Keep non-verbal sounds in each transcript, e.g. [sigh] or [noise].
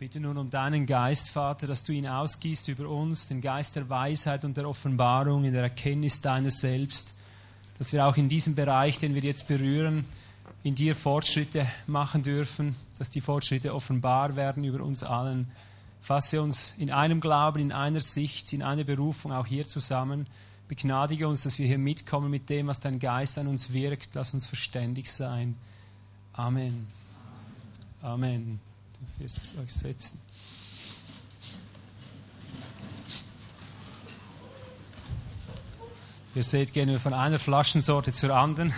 bitte nun um deinen Geist, Vater, dass du ihn ausgießt über uns, den Geist der Weisheit und der Offenbarung, in der Erkenntnis deiner selbst, dass wir auch in diesem Bereich, den wir jetzt berühren, in dir Fortschritte machen dürfen, dass die Fortschritte offenbar werden über uns allen. Fasse uns in einem Glauben, in einer Sicht, in einer Berufung auch hier zusammen. Begnadige uns, dass wir hier mitkommen mit dem, was dein Geist an uns wirkt. Lass uns verständig sein. Amen. Amen. Du wirst euch setzen. Ihr seht, gehen wir von einer Flaschensorte zur anderen.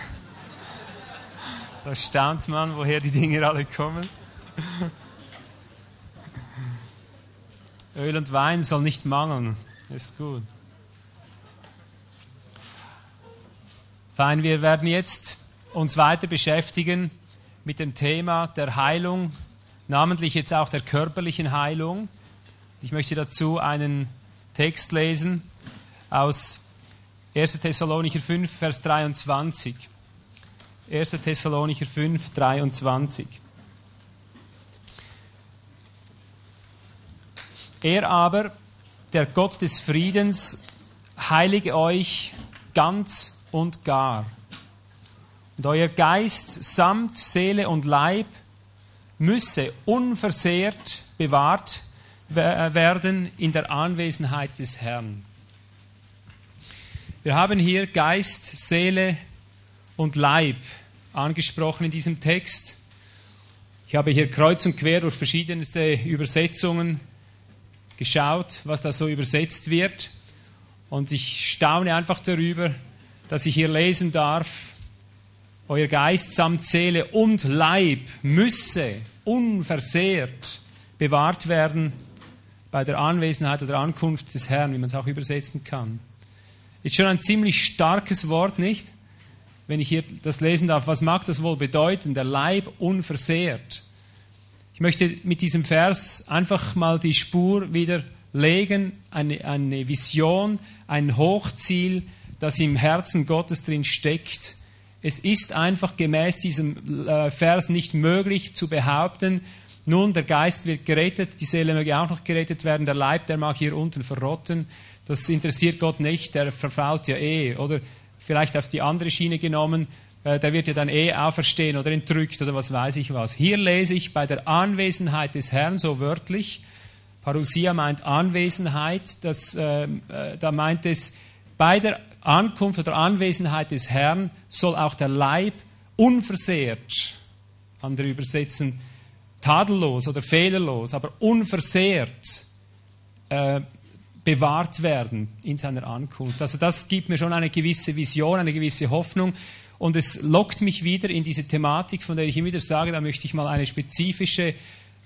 Da staunt man, woher die Dinge alle kommen. Öl und Wein soll nicht mangeln. Ist gut. Fein, wir werden jetzt uns weiter beschäftigen mit dem Thema der Heilung, namentlich jetzt auch der körperlichen Heilung. Ich möchte dazu einen Text lesen aus 1. Thessalonicher 5, Vers 23. 1. Thessalonicher 5, 23. Er aber, der Gott des Friedens, heilige euch ganz und gar. Und euer Geist samt Seele und Leib müsse unversehrt bewahrt werden in der Anwesenheit des Herrn. Wir haben hier Geist, Seele und Leib angesprochen in diesem Text. Ich habe hier kreuz und quer durch verschiedenste Übersetzungen geschaut, was da so übersetzt wird. Und ich staune einfach darüber, dass ich hier lesen darf, euer Geist samt Seele und Leib müsse unversehrt bewahrt werden bei der Anwesenheit oder Ankunft des Herrn, wie man es auch übersetzen kann. Ist schon ein ziemlich starkes Wort, nicht? Wenn ich hier das lesen darf, was mag das wohl bedeuten? Der Leib unversehrt. Ich möchte mit diesem Vers einfach mal die Spur wieder legen, eine, eine Vision, ein Hochziel, das im Herzen Gottes drin steckt. Es ist einfach gemäß diesem äh, Vers nicht möglich zu behaupten, nun, der Geist wird gerettet, die Seele möge auch noch gerettet werden, der Leib, der mag hier unten verrotten. Das interessiert Gott nicht, der verfault ja eh. Oder vielleicht auf die andere Schiene genommen, äh, der wird ja dann eh auferstehen oder entrückt oder was weiß ich was. Hier lese ich bei der Anwesenheit des Herrn so wörtlich, Parousia meint Anwesenheit, das, äh, äh, da meint es, bei der Ankunft oder Anwesenheit des Herrn soll auch der Leib unversehrt, andere übersetzen tadellos oder fehlerlos, aber unversehrt äh, bewahrt werden in seiner Ankunft. Also das gibt mir schon eine gewisse Vision, eine gewisse Hoffnung und es lockt mich wieder in diese Thematik, von der ich immer wieder sage, da möchte ich mal eine spezifische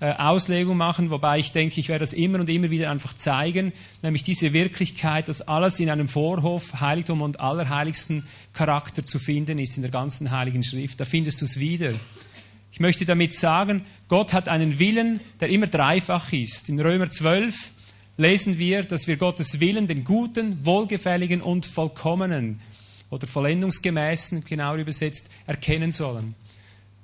äh, Auslegung machen, wobei ich denke, ich werde das immer und immer wieder einfach zeigen, nämlich diese Wirklichkeit, dass alles in einem Vorhof, Heiligtum und allerheiligsten Charakter zu finden ist in der ganzen Heiligen Schrift. Da findest du es wieder. Ich möchte damit sagen, Gott hat einen Willen, der immer dreifach ist. In Römer 12 lesen wir, dass wir Gottes Willen, den guten, wohlgefälligen und vollkommenen oder vollendungsgemäßen, genauer übersetzt, erkennen sollen.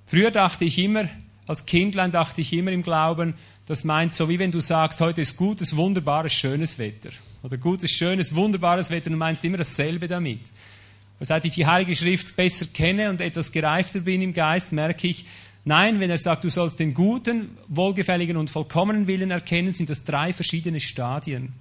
Früher dachte ich immer, als Kindlein dachte ich immer im Glauben, das meint so, wie wenn du sagst, heute ist gutes, wunderbares, schönes Wetter. Oder gutes, schönes, wunderbares Wetter und meinst immer dasselbe damit. Und seit ich die Heilige Schrift besser kenne und etwas gereifter bin im Geist, merke ich, nein, wenn er sagt, du sollst den guten, wohlgefälligen und vollkommenen Willen erkennen, sind das drei verschiedene Stadien.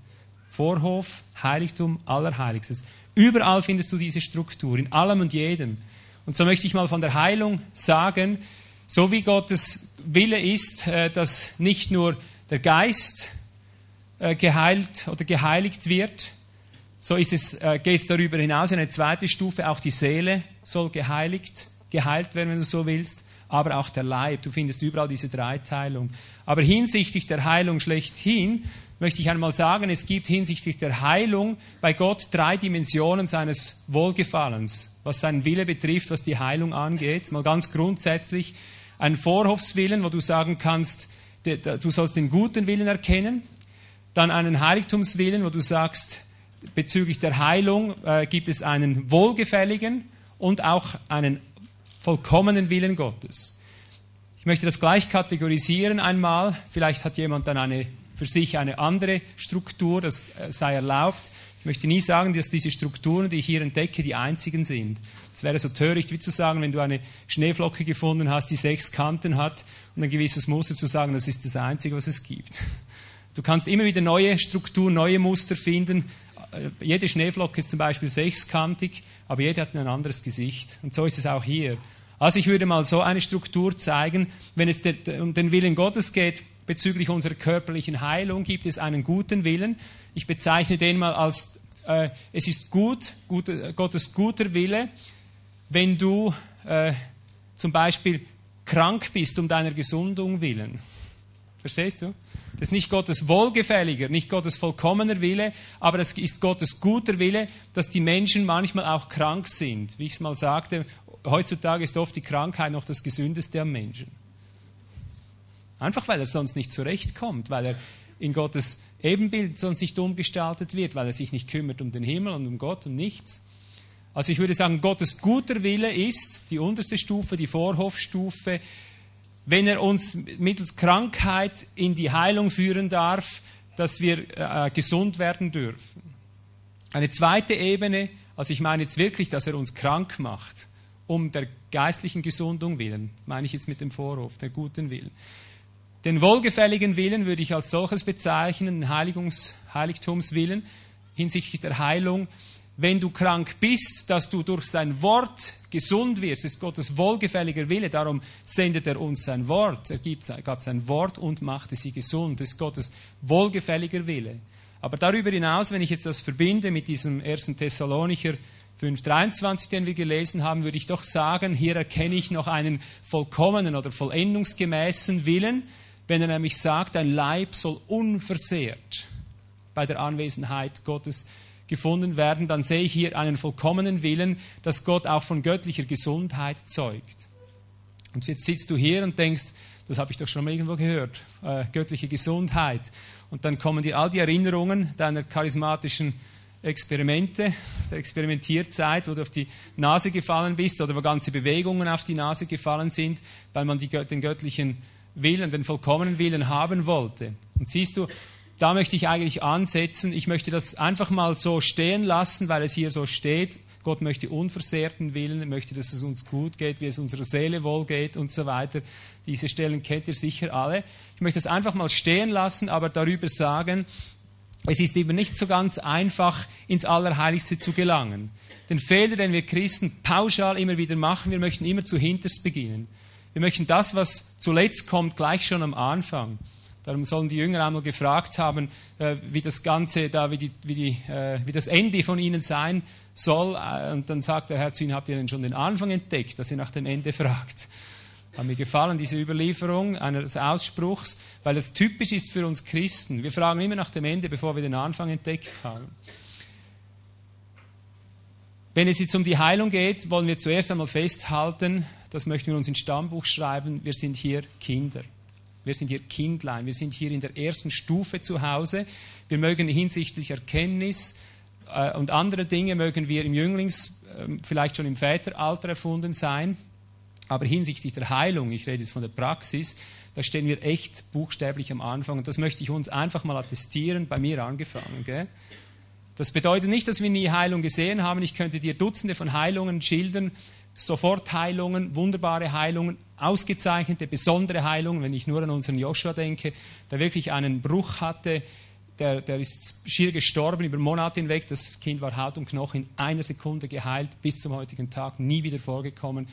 Vorhof, Heiligtum, Allerheiligstes. Überall findest du diese Struktur, in allem und jedem. Und so möchte ich mal von der Heilung sagen, so wie Gottes Wille ist, äh, dass nicht nur der Geist äh, geheilt oder geheiligt wird, so ist es, äh, geht es darüber hinaus in eine zweite Stufe, auch die Seele soll geheiligt, geheilt werden, wenn du so willst, aber auch der Leib. Du findest überall diese Dreiteilung. Aber hinsichtlich der Heilung schlechthin möchte ich einmal sagen, es gibt hinsichtlich der Heilung bei Gott drei Dimensionen seines Wohlgefallens, was seinen Wille betrifft, was die Heilung angeht. Mal ganz grundsätzlich ein Vorhofswillen, wo du sagen kannst, du sollst den guten Willen erkennen. Dann einen Heiligtumswillen, wo du sagst, bezüglich der Heilung äh, gibt es einen wohlgefälligen und auch einen vollkommenen Willen Gottes. Ich möchte das gleich kategorisieren einmal. Vielleicht hat jemand dann eine, für sich eine andere Struktur, das äh, sei erlaubt. Ich möchte nie sagen, dass diese Strukturen, die ich hier entdecke, die einzigen sind. Es wäre so töricht, wie zu sagen, wenn du eine Schneeflocke gefunden hast, die sechs Kanten hat und ein gewisses Muster zu sagen, das ist das Einzige, was es gibt. Du kannst immer wieder neue Strukturen, neue Muster finden. Äh, jede Schneeflocke ist zum Beispiel sechskantig, aber jede hat ein anderes Gesicht. Und so ist es auch hier. Also ich würde mal so eine Struktur zeigen, wenn es um den Willen Gottes geht, bezüglich unserer körperlichen Heilung gibt es einen guten Willen. Ich bezeichne den mal als, äh, es ist gut, gut, Gottes guter Wille, wenn du äh, zum Beispiel krank bist um deiner Gesundung willen. Verstehst du? Das ist nicht Gottes wohlgefälliger, nicht Gottes vollkommener Wille, aber es ist Gottes guter Wille, dass die Menschen manchmal auch krank sind. Wie ich es mal sagte, heutzutage ist oft die Krankheit noch das Gesündeste am Menschen. Einfach weil er sonst nicht zurechtkommt, weil er in Gottes Ebenbild sonst nicht umgestaltet wird, weil er sich nicht kümmert um den Himmel und um Gott und nichts. Also ich würde sagen, Gottes guter Wille ist die unterste Stufe, die Vorhofstufe, wenn er uns mittels Krankheit in die Heilung führen darf, dass wir äh, gesund werden dürfen. Eine zweite Ebene, also ich meine jetzt wirklich, dass er uns krank macht, um der geistlichen Gesundung willen, meine ich jetzt mit dem Vorhof, der guten Willen. Den wohlgefälligen Willen würde ich als solches bezeichnen, den Heiligungs, Heiligtumswillen hinsichtlich der Heilung. Wenn du krank bist, dass du durch sein Wort gesund wirst, ist Gottes wohlgefälliger Wille. Darum sendet er uns sein Wort. Er gab sein Wort und machte sie gesund. Das ist Gottes wohlgefälliger Wille. Aber darüber hinaus, wenn ich jetzt das verbinde mit diesem 1. Thessalonicher 5.23, den wir gelesen haben, würde ich doch sagen, hier erkenne ich noch einen vollkommenen oder vollendungsgemäßen Willen, wenn er nämlich sagt, dein Leib soll unversehrt bei der Anwesenheit Gottes gefunden werden, dann sehe ich hier einen vollkommenen Willen, dass Gott auch von göttlicher Gesundheit zeugt. Und jetzt sitzt du hier und denkst, das habe ich doch schon mal irgendwo gehört, äh, göttliche Gesundheit. Und dann kommen dir all die Erinnerungen deiner charismatischen Experimente, der Experimentierzeit, wo du auf die Nase gefallen bist oder wo ganze Bewegungen auf die Nase gefallen sind, weil man die, den göttlichen Willen, den vollkommenen Willen haben wollte. Und siehst du, da möchte ich eigentlich ansetzen. Ich möchte das einfach mal so stehen lassen, weil es hier so steht. Gott möchte unversehrten Willen, er möchte, dass es uns gut geht, wie es unserer Seele wohl geht und so weiter. Diese Stellen kennt ihr sicher alle. Ich möchte es einfach mal stehen lassen, aber darüber sagen, es ist eben nicht so ganz einfach, ins Allerheiligste zu gelangen. Den Fehler, den wir Christen pauschal immer wieder machen, wir möchten immer zu hinterst beginnen. Wir möchten das, was zuletzt kommt, gleich schon am Anfang. Darum sollen die Jünger einmal gefragt haben, äh, wie das Ganze da, wie, die, wie, die, äh, wie das Ende von ihnen sein soll. Äh, und dann sagt der Herr zu ihnen, habt ihr denn schon den Anfang entdeckt, dass ihr nach dem Ende [laughs] fragt? Hat mir gefallen, diese Überlieferung eines Ausspruchs, weil das typisch ist für uns Christen. Wir fragen immer nach dem Ende, bevor wir den Anfang entdeckt haben. Wenn es jetzt um die Heilung geht, wollen wir zuerst einmal festhalten, das möchten wir uns ins Stammbuch schreiben, wir sind hier Kinder. Wir sind hier Kindlein, wir sind hier in der ersten Stufe zu Hause. Wir mögen hinsichtlich Erkenntnis äh, und andere Dinge mögen wir im Jünglings, äh, vielleicht schon im Väteralter erfunden sein. Aber hinsichtlich der Heilung, ich rede jetzt von der Praxis, da stehen wir echt buchstäblich am Anfang. Und das möchte ich uns einfach mal attestieren, bei mir angefangen. Gell? Das bedeutet nicht, dass wir nie Heilung gesehen haben. Ich könnte dir Dutzende von Heilungen schildern, Sofortheilungen, wunderbare Heilungen, ausgezeichnete, besondere Heilungen, wenn ich nur an unseren Joshua denke, der wirklich einen Bruch hatte, der, der ist schier gestorben über Monate hinweg, das Kind war Haut und Knochen in einer Sekunde geheilt, bis zum heutigen Tag, nie wieder vorgekommen,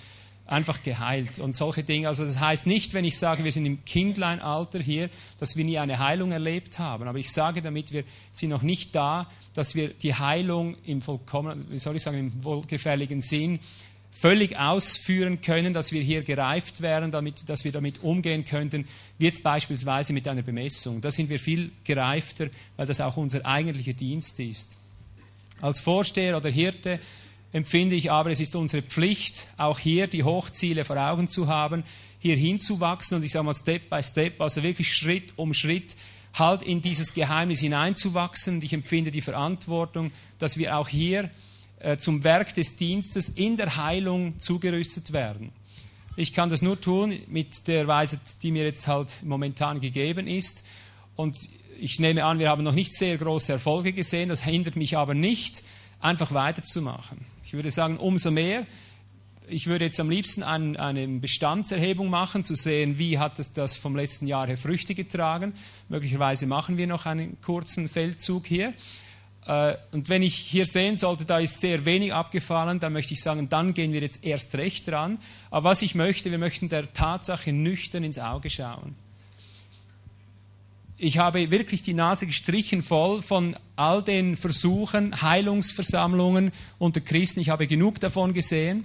einfach geheilt. Und solche Dinge. Also das heißt nicht, wenn ich sage, wir sind im Kindleinalter hier, dass wir nie eine Heilung erlebt haben, aber ich sage damit, wir sind noch nicht da, dass wir die Heilung im vollkommen, wie soll ich sagen, im wohlgefälligen Sinn völlig ausführen können, dass wir hier gereift wären, damit, dass wir damit umgehen könnten, wie jetzt beispielsweise mit einer Bemessung. Da sind wir viel gereifter, weil das auch unser eigentlicher Dienst ist. Als Vorsteher oder Hirte empfinde ich aber, es ist unsere Pflicht, auch hier die Hochziele vor Augen zu haben, hier hinzuwachsen und ich sage mal Step by Step, also wirklich Schritt um Schritt halt in dieses Geheimnis hineinzuwachsen. Und ich empfinde die Verantwortung, dass wir auch hier äh, zum Werk des Dienstes in der Heilung zugerüstet werden. Ich kann das nur tun mit der Weise, die mir jetzt halt momentan gegeben ist. Und ich nehme an, wir haben noch nicht sehr große Erfolge gesehen. Das hindert mich aber nicht, einfach weiterzumachen. Ich würde sagen, umso mehr. Ich würde jetzt am liebsten ein, eine Bestandserhebung machen, zu sehen, wie hat das, das vom letzten Jahr her Früchte getragen. Möglicherweise machen wir noch einen kurzen Feldzug hier. Äh, und wenn ich hier sehen sollte, da ist sehr wenig abgefallen, dann möchte ich sagen, dann gehen wir jetzt erst recht dran. Aber was ich möchte, wir möchten der Tatsache nüchtern ins Auge schauen. Ich habe wirklich die Nase gestrichen voll von all den Versuchen, Heilungsversammlungen unter Christen. Ich habe genug davon gesehen.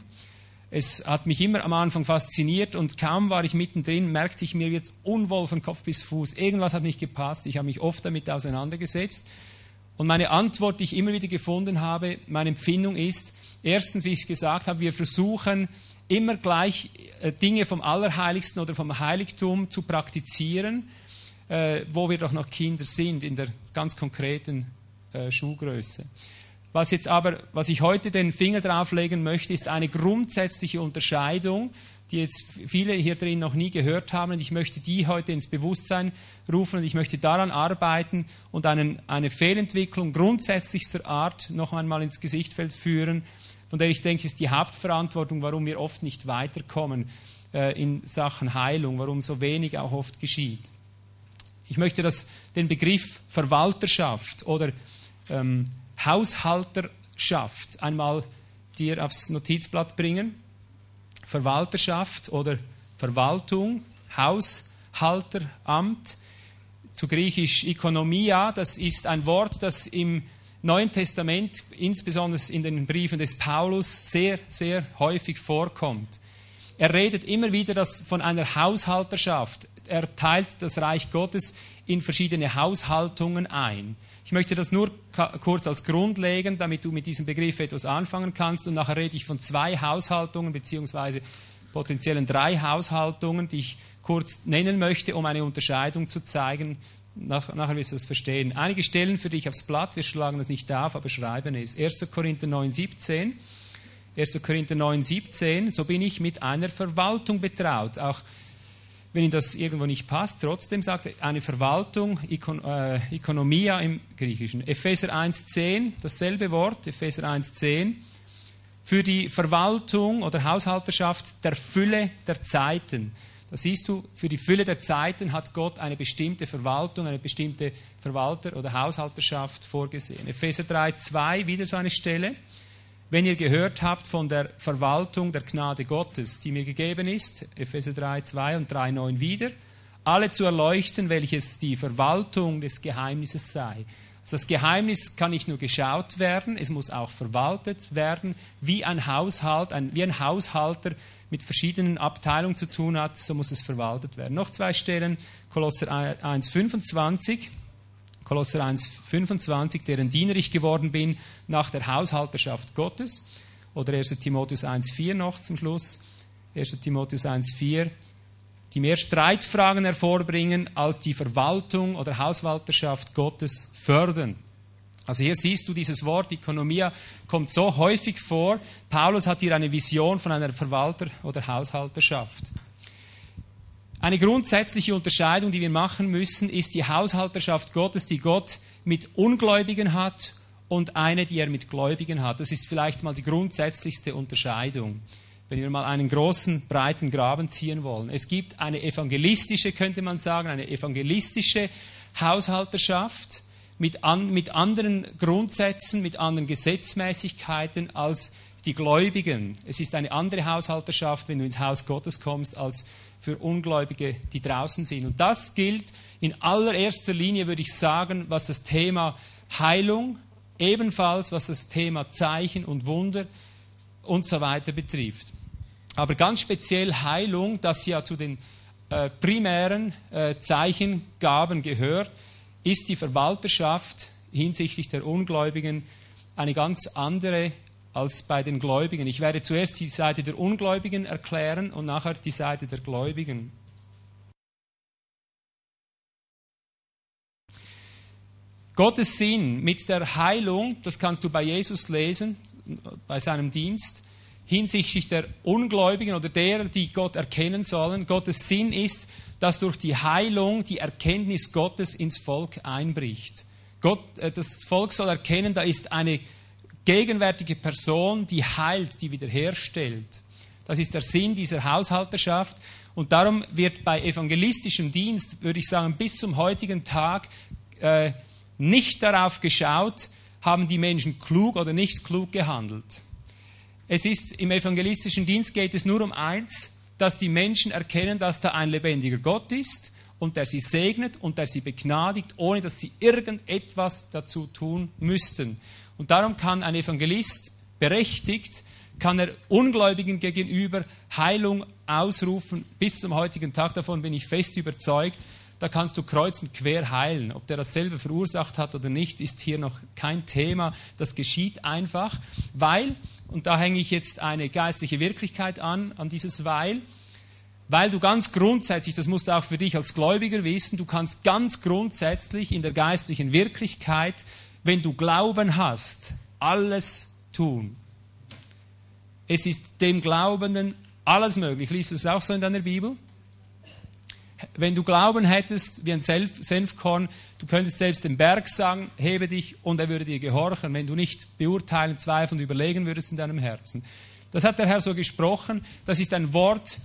Es hat mich immer am Anfang fasziniert und kaum war ich mittendrin, merkte ich mir jetzt unwohl von Kopf bis Fuß. Irgendwas hat nicht gepasst. Ich habe mich oft damit auseinandergesetzt. Und meine Antwort, die ich immer wieder gefunden habe, meine Empfindung ist, erstens, wie ich es gesagt habe, wir versuchen immer gleich äh, Dinge vom Allerheiligsten oder vom Heiligtum zu praktizieren äh, wo wir doch noch Kinder sind, in der ganz konkreten äh, Schuhgröße. Was, jetzt aber, was ich heute den Finger drauflegen möchte, ist eine grundsätzliche Unterscheidung, die jetzt viele hier drin noch nie gehört haben. Und ich möchte die heute ins Bewusstsein rufen und ich möchte daran arbeiten und einen, eine Fehlentwicklung grundsätzlichster Art noch einmal ins Gesichtfeld führen, von der ich denke, ist die Hauptverantwortung, warum wir oft nicht weiterkommen äh, in Sachen Heilung, warum so wenig auch oft geschieht. Ich möchte das, den Begriff Verwalterschaft oder ähm, Haushalterschaft einmal dir aufs Notizblatt bringen. Verwalterschaft oder Verwaltung, Haushalteramt, zu griechisch Ökonomia, das ist ein Wort, das im Neuen Testament, insbesondere in den Briefen des Paulus, sehr, sehr häufig vorkommt. Er redet immer wieder das von einer Haushalterschaft er teilt das Reich Gottes in verschiedene Haushaltungen ein. Ich möchte das nur kurz als Grund legen, damit du mit diesem Begriff etwas anfangen kannst. Und nachher rede ich von zwei Haushaltungen beziehungsweise potenziellen drei Haushaltungen, die ich kurz nennen möchte, um eine Unterscheidung zu zeigen. nachher wirst du das verstehen. Einige Stellen für dich aufs Blatt, wir schlagen das nicht auf, aber schreiben es. 1. Korinther 9, 17. 1. Korinther 9, 17. So bin ich mit einer Verwaltung betraut. Auch wenn Ihnen das irgendwo nicht passt, trotzdem sagt er eine Verwaltung, Ikon, äh, Ökonomia im Griechischen. Epheser 1,10, dasselbe Wort, Epheser 1,10, für die Verwaltung oder Haushalterschaft der Fülle der Zeiten. Da siehst du, für die Fülle der Zeiten hat Gott eine bestimmte Verwaltung, eine bestimmte Verwalter- oder Haushalterschaft vorgesehen. Epheser 3,2, wieder so eine Stelle. Wenn ihr gehört habt von der Verwaltung der Gnade Gottes, die mir gegeben ist, Epheser 3, 2 und 3, 9 wieder, alle zu erleuchten, welches die Verwaltung des Geheimnisses sei. Das Geheimnis kann nicht nur geschaut werden, es muss auch verwaltet werden, wie ein Haushalt, ein, wie ein Haushalter mit verschiedenen Abteilungen zu tun hat, so muss es verwaltet werden. Noch zwei Stellen, Kolosser 1, 25. Kolosser 1, 25, deren Diener ich geworden bin nach der Haushalterschaft Gottes. Oder 1. Timotheus 1, 4 noch zum Schluss. 1. Timotheus 1, 4, die mehr Streitfragen hervorbringen, als die Verwaltung oder Haushalterschaft Gottes fördern. Also hier siehst du dieses Wort Ökonomia kommt so häufig vor. Paulus hat hier eine Vision von einer Verwalter- oder Haushalterschaft. Eine grundsätzliche Unterscheidung, die wir machen müssen, ist die Haushalterschaft Gottes, die Gott mit Ungläubigen hat und eine, die er mit Gläubigen hat. Das ist vielleicht mal die grundsätzlichste Unterscheidung, wenn wir mal einen großen, breiten Graben ziehen wollen. Es gibt eine evangelistische, könnte man sagen, eine evangelistische Haushalterschaft mit, an, mit anderen Grundsätzen, mit anderen Gesetzmäßigkeiten als die Gläubigen. Es ist eine andere Haushalterschaft, wenn du ins Haus Gottes kommst, als für Ungläubige, die draußen sind. Und das gilt in allererster Linie, würde ich sagen, was das Thema Heilung, ebenfalls was das Thema Zeichen und Wunder und so weiter betrifft. Aber ganz speziell Heilung, das ja zu den äh, primären äh, Zeichengaben gehört, ist die Verwalterschaft hinsichtlich der Ungläubigen eine ganz andere als bei den Gläubigen. Ich werde zuerst die Seite der Ungläubigen erklären und nachher die Seite der Gläubigen. Gottes Sinn mit der Heilung, das kannst du bei Jesus lesen, bei seinem Dienst, hinsichtlich der Ungläubigen oder derer, die Gott erkennen sollen. Gottes Sinn ist, dass durch die Heilung die Erkenntnis Gottes ins Volk einbricht. Gott, äh, das Volk soll erkennen, da ist eine gegenwärtige Person, die heilt, die wiederherstellt. Das ist der Sinn dieser Haushalterschaft. Und darum wird bei evangelistischem Dienst, würde ich sagen, bis zum heutigen Tag äh, nicht darauf geschaut, haben die Menschen klug oder nicht klug gehandelt. Es ist im evangelistischen Dienst geht es nur um eins, dass die Menschen erkennen, dass da ein lebendiger Gott ist und der sie segnet und der sie begnadigt, ohne dass sie irgendetwas dazu tun müssten. Und darum kann ein Evangelist berechtigt, kann er Ungläubigen gegenüber Heilung ausrufen. Bis zum heutigen Tag davon bin ich fest überzeugt. Da kannst du kreuz und quer heilen. Ob der dasselbe verursacht hat oder nicht, ist hier noch kein Thema. Das geschieht einfach, weil, und da hänge ich jetzt eine geistliche Wirklichkeit an, an dieses Weil, weil du ganz grundsätzlich, das musst du auch für dich als Gläubiger wissen, du kannst ganz grundsätzlich in der geistlichen Wirklichkeit, wenn du Glauben hast, alles tun. Es ist dem Glaubenden alles möglich. Liest du es auch so in deiner Bibel? Wenn du Glauben hättest wie ein Senfkorn, du könntest selbst dem Berg sagen, hebe dich und er würde dir gehorchen, wenn du nicht beurteilen, zweifeln und überlegen würdest in deinem Herzen. Das hat der Herr so gesprochen. Das ist ein Wort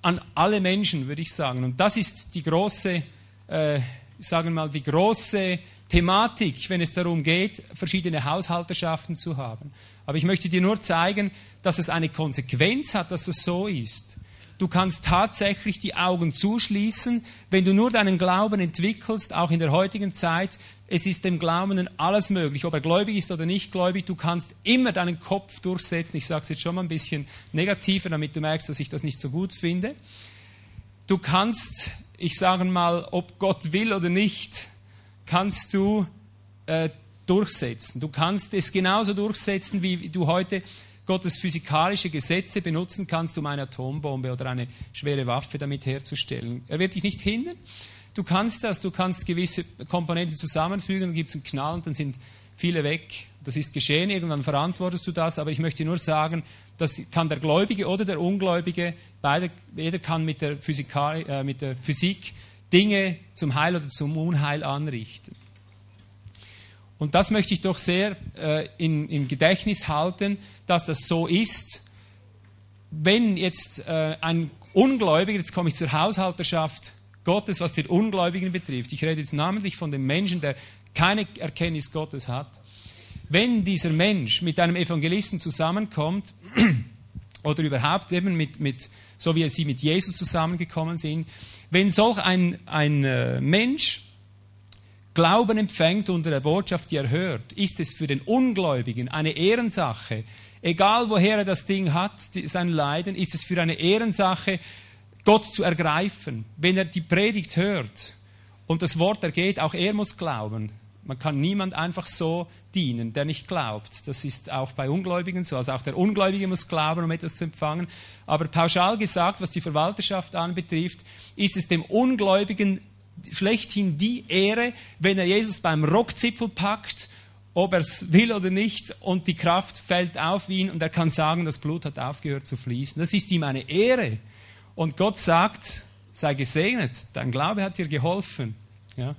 an alle Menschen, würde ich sagen. Und das ist die große, äh, sagen wir mal, die große Thematik, wenn es darum geht, verschiedene Haushalterschaften zu haben. Aber ich möchte dir nur zeigen, dass es eine Konsequenz hat, dass es so ist. Du kannst tatsächlich die Augen zuschließen, wenn du nur deinen Glauben entwickelst, auch in der heutigen Zeit. Es ist dem Glaubenden alles möglich, ob er gläubig ist oder nicht gläubig. Du kannst immer deinen Kopf durchsetzen. Ich sage es jetzt schon mal ein bisschen negativer, damit du merkst, dass ich das nicht so gut finde. Du kannst, ich sage mal, ob Gott will oder nicht, kannst du äh, durchsetzen. Du kannst es genauso durchsetzen, wie du heute Gottes physikalische Gesetze benutzen kannst, um eine Atombombe oder eine schwere Waffe damit herzustellen. Er wird dich nicht hindern. Du kannst das, du kannst gewisse Komponenten zusammenfügen, dann gibt es einen Knall und dann sind viele weg. Das ist geschehen, irgendwann verantwortest du das, aber ich möchte nur sagen, das kann der Gläubige oder der Ungläubige, beide, jeder kann mit der, Physikal, äh, mit der Physik Dinge zum Heil oder zum Unheil anrichten. Und das möchte ich doch sehr äh, in, im Gedächtnis halten, dass das so ist. Wenn jetzt äh, ein Ungläubiger, jetzt komme ich zur Haushalterschaft Gottes, was den Ungläubigen betrifft, ich rede jetzt namentlich von dem Menschen, der keine Erkenntnis Gottes hat, wenn dieser Mensch mit einem Evangelisten zusammenkommt, [clears throat] oder überhaupt eben mit, mit so wie sie mit Jesus zusammengekommen sind, wenn solch ein, ein äh, Mensch Glauben empfängt unter der Botschaft, die er hört, ist es für den Ungläubigen eine Ehrensache. Egal woher er das Ding hat, sein Leiden, ist es für eine Ehrensache, Gott zu ergreifen. Wenn er die Predigt hört und das Wort ergeht, auch er muss glauben. Man kann niemand einfach so dienen, der nicht glaubt. Das ist auch bei Ungläubigen so. Also auch der Ungläubige muss glauben, um etwas zu empfangen. Aber pauschal gesagt, was die Verwalterschaft anbetrifft, ist es dem Ungläubigen schlechthin die Ehre, wenn er Jesus beim Rockzipfel packt, ob er es will oder nicht, und die Kraft fällt auf ihn und er kann sagen, das Blut hat aufgehört zu fließen. Das ist ihm eine Ehre. Und Gott sagt, sei gesegnet, dein Glaube hat dir geholfen. Ja.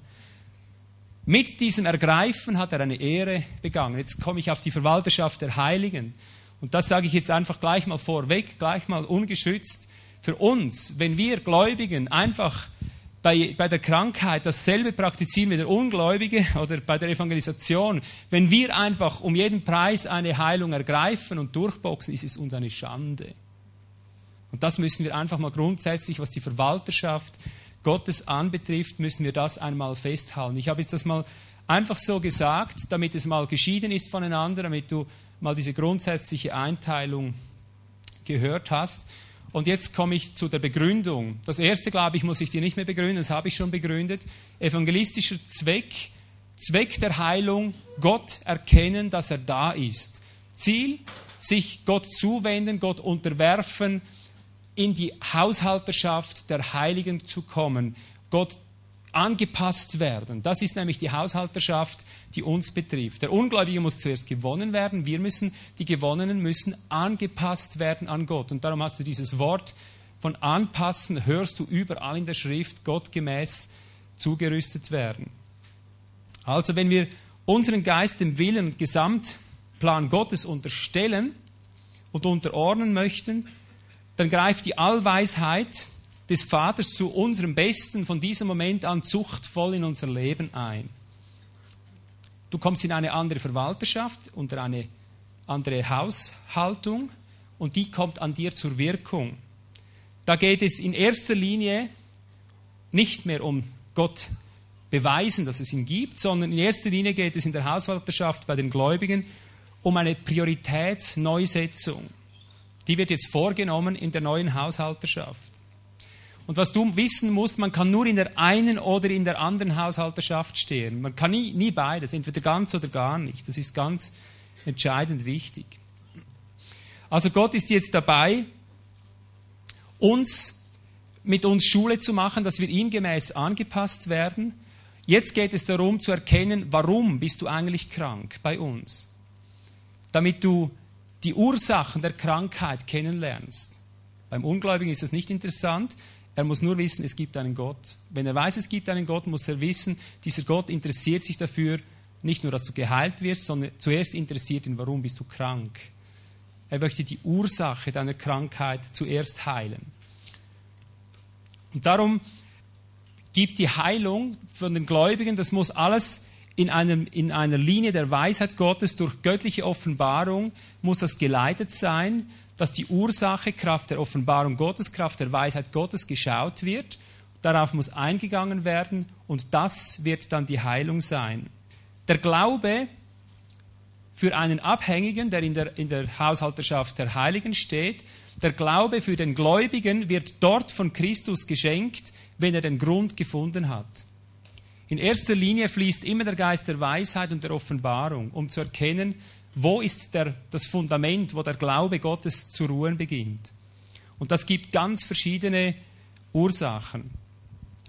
Mit diesem Ergreifen hat er eine Ehre begangen. Jetzt komme ich auf die Verwalterschaft der Heiligen. Und das sage ich jetzt einfach gleich mal vorweg, gleich mal ungeschützt. Für uns, wenn wir Gläubigen einfach bei, bei der Krankheit dasselbe praktizieren wie der Ungläubige [laughs] oder bei der Evangelisation, wenn wir einfach um jeden Preis eine Heilung ergreifen und durchboxen, ist es uns eine Schande. Und das müssen wir einfach mal grundsätzlich, was die Verwalterschaft Gottes anbetrifft, müssen wir das einmal festhalten. Ich habe jetzt das mal einfach so gesagt, damit es mal geschieden ist voneinander, damit du mal diese grundsätzliche Einteilung gehört hast. Und jetzt komme ich zu der Begründung. Das erste, glaube ich, muss ich dir nicht mehr begründen, das habe ich schon begründet. Evangelistischer Zweck, Zweck der Heilung, Gott erkennen, dass er da ist. Ziel, sich Gott zuwenden, Gott unterwerfen, in die Haushalterschaft der Heiligen zu kommen, Gott angepasst werden. Das ist nämlich die Haushalterschaft, die uns betrifft. Der Ungläubige muss zuerst gewonnen werden. Wir müssen, die Gewonnenen müssen angepasst werden an Gott. Und darum hast du dieses Wort von anpassen, hörst du überall in der Schrift, gottgemäß zugerüstet werden. Also wenn wir unseren Geist dem Willen und Gesamtplan Gottes unterstellen und unterordnen möchten, dann greift die Allweisheit des Vaters zu unserem Besten von diesem Moment an zuchtvoll in unser Leben ein. Du kommst in eine andere Verwalterschaft, unter eine andere Haushaltung und die kommt an dir zur Wirkung. Da geht es in erster Linie nicht mehr um Gott beweisen, dass es ihn gibt, sondern in erster Linie geht es in der Haushalterschaft bei den Gläubigen um eine Prioritätsneusetzung. Die wird jetzt vorgenommen in der neuen Haushalterschaft. Und was du wissen musst, man kann nur in der einen oder in der anderen Haushalterschaft stehen. Man kann nie, nie beides, entweder ganz oder gar nicht. Das ist ganz entscheidend wichtig. Also Gott ist jetzt dabei, uns mit uns Schule zu machen, dass wir ihm gemäß angepasst werden. Jetzt geht es darum zu erkennen, warum bist du eigentlich krank bei uns, damit du die Ursachen der Krankheit kennenlernst. Beim Ungläubigen ist das nicht interessant. Er muss nur wissen, es gibt einen Gott. Wenn er weiß, es gibt einen Gott, muss er wissen, dieser Gott interessiert sich dafür, nicht nur, dass du geheilt wirst, sondern zuerst interessiert ihn, warum bist du krank. Er möchte die Ursache deiner Krankheit zuerst heilen. Und darum gibt die Heilung von den Gläubigen, das muss alles in, einem, in einer Linie der Weisheit Gottes durch göttliche Offenbarung, muss das geleitet sein, dass die Ursache Kraft der Offenbarung Gottes, Kraft der Weisheit Gottes geschaut wird. Darauf muss eingegangen werden und das wird dann die Heilung sein. Der Glaube für einen Abhängigen, der in der, in der Haushalterschaft der Heiligen steht, der Glaube für den Gläubigen wird dort von Christus geschenkt, wenn er den Grund gefunden hat. In erster Linie fließt immer der Geist der Weisheit und der Offenbarung, um zu erkennen, wo ist der, das Fundament, wo der Glaube Gottes zu ruhen beginnt? Und das gibt ganz verschiedene Ursachen.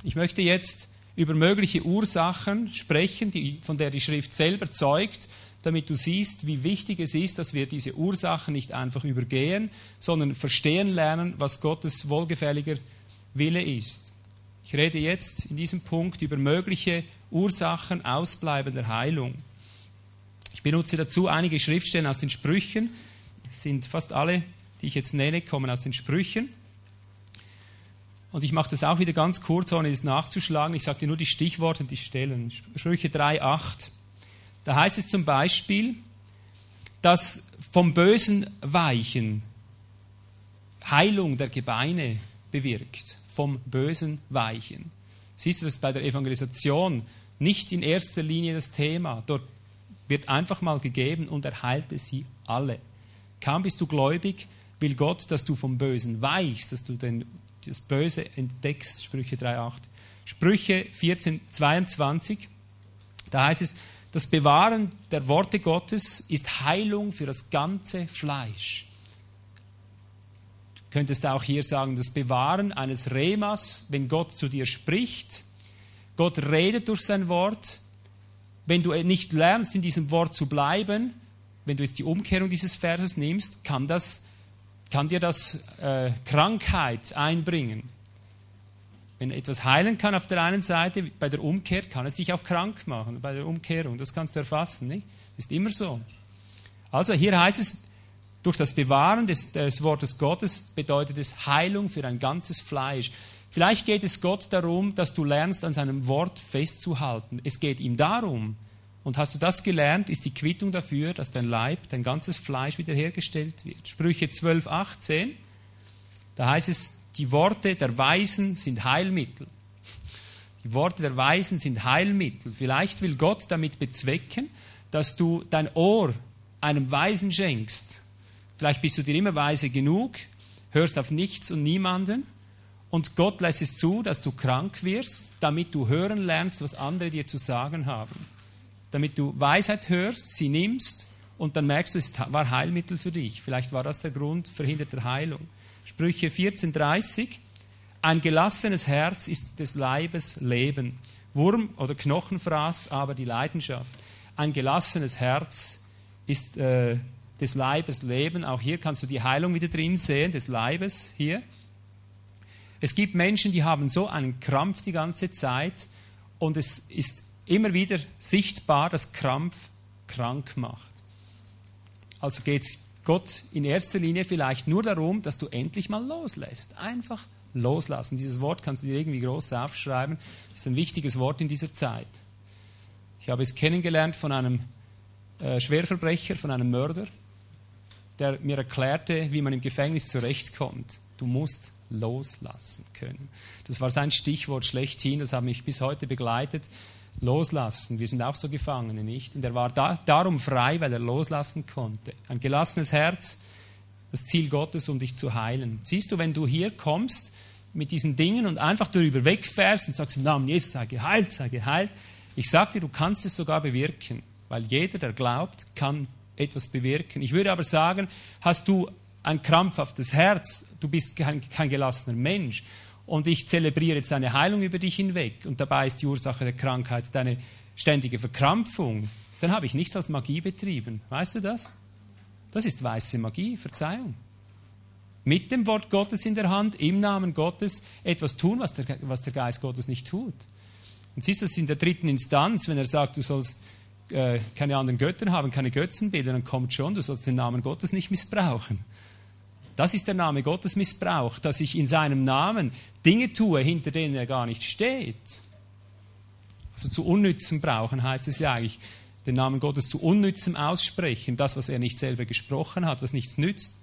Ich möchte jetzt über mögliche Ursachen sprechen, die, von der die Schrift selber zeugt, damit du siehst, wie wichtig es ist, dass wir diese Ursachen nicht einfach übergehen, sondern verstehen lernen, was Gottes wohlgefälliger Wille ist. Ich rede jetzt in diesem Punkt über mögliche Ursachen ausbleibender Heilung. Ich benutze dazu einige Schriftstellen aus den Sprüchen. Das sind fast alle, die ich jetzt nenne, kommen aus den Sprüchen. Und ich mache das auch wieder ganz kurz, ohne es nachzuschlagen. Ich sage dir nur die Stichworte und die Stellen. Sprüche 3,8. Da heißt es zum Beispiel, dass vom Bösen weichen Heilung der Gebeine bewirkt. Vom Bösen weichen. Siehst du das bei der Evangelisation nicht in erster Linie das Thema? Dort wird einfach mal gegeben und er heilte sie alle. Kaum bist du gläubig, will Gott, dass du vom Bösen weichst, dass du den, das Böse entdeckst. Sprüche 3,8. Sprüche 14, 22, da heißt es, das Bewahren der Worte Gottes ist Heilung für das ganze Fleisch. Du könntest auch hier sagen, das Bewahren eines Remas, wenn Gott zu dir spricht, Gott redet durch sein Wort, wenn du nicht lernst, in diesem Wort zu bleiben, wenn du jetzt die Umkehrung dieses Verses nimmst, kann, das, kann dir das äh, Krankheit einbringen. Wenn etwas heilen kann auf der einen Seite, bei der Umkehr kann es dich auch krank machen, bei der Umkehrung. Das kannst du erfassen. Nicht? Ist immer so. Also hier heißt es, durch das Bewahren des, des Wortes Gottes bedeutet es Heilung für ein ganzes Fleisch. Vielleicht geht es Gott darum, dass du lernst, an seinem Wort festzuhalten. Es geht ihm darum. Und hast du das gelernt, ist die Quittung dafür, dass dein Leib, dein ganzes Fleisch wiederhergestellt wird. Sprüche 12, 18, da heißt es, die Worte der Weisen sind Heilmittel. Die Worte der Weisen sind Heilmittel. Vielleicht will Gott damit bezwecken, dass du dein Ohr einem Weisen schenkst. Vielleicht bist du dir immer weise genug, hörst auf nichts und niemanden und Gott lässt es zu, dass du krank wirst, damit du hören lernst, was andere dir zu sagen haben. Damit du Weisheit hörst, sie nimmst und dann merkst du, es war Heilmittel für dich. Vielleicht war das der Grund verhinderter Heilung. Sprüche 14,30. Ein gelassenes Herz ist des Leibes Leben. Wurm oder Knochenfraß, aber die Leidenschaft. Ein gelassenes Herz ist äh, des Leibes Leben. Auch hier kannst du die Heilung wieder drin sehen, des Leibes hier. Es gibt Menschen, die haben so einen Krampf die ganze Zeit und es ist immer wieder sichtbar, dass Krampf krank macht. Also geht es Gott in erster Linie vielleicht nur darum, dass du endlich mal loslässt. Einfach loslassen. Dieses Wort kannst du dir irgendwie groß aufschreiben. Das ist ein wichtiges Wort in dieser Zeit. Ich habe es kennengelernt von einem äh, Schwerverbrecher, von einem Mörder, der mir erklärte, wie man im Gefängnis zurechtkommt. Du musst loslassen können. Das war sein Stichwort schlechthin, das hat mich bis heute begleitet. Loslassen, wir sind auch so Gefangene, nicht? Und er war da, darum frei, weil er loslassen konnte. Ein gelassenes Herz, das Ziel Gottes, um dich zu heilen. Siehst du, wenn du hier kommst mit diesen Dingen und einfach darüber wegfährst und sagst im Namen Jesus, sei geheilt, sei geheilt, ich sage dir, du kannst es sogar bewirken, weil jeder, der glaubt, kann etwas bewirken. Ich würde aber sagen, hast du ein krampfhaftes Herz, du bist kein, kein gelassener Mensch und ich zelebriere jetzt eine Heilung über dich hinweg und dabei ist die Ursache der Krankheit deine ständige Verkrampfung, dann habe ich nichts als Magie betrieben. Weißt du das? Das ist weiße Magie, Verzeihung. Mit dem Wort Gottes in der Hand, im Namen Gottes, etwas tun, was der, was der Geist Gottes nicht tut. Und siehst du, das ist in der dritten Instanz, wenn er sagt, du sollst äh, keine anderen Götter haben, keine Götzenbilder, dann kommt schon, du sollst den Namen Gottes nicht missbrauchen. Das ist der Name Gottes Missbrauch, dass ich in seinem Namen Dinge tue, hinter denen er gar nicht steht. Also zu unnützem brauchen heißt es ja eigentlich, den Namen Gottes zu unnützem aussprechen, das, was er nicht selber gesprochen hat, was nichts nützt.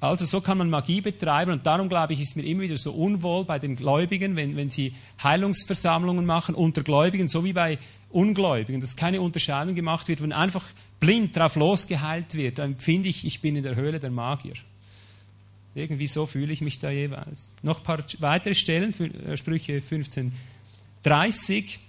Also so kann man Magie betreiben und darum glaube ich, ist mir immer wieder so unwohl bei den Gläubigen, wenn, wenn sie Heilungsversammlungen machen unter Gläubigen, so wie bei Ungläubigen, dass keine Unterscheidung gemacht wird, wenn einfach blind drauf losgeheilt wird, dann finde ich, ich bin in der Höhle der Magier. Irgendwie so fühle ich mich da jeweils. Noch ein paar weitere Stellen, äh, Sprüche 15, 30.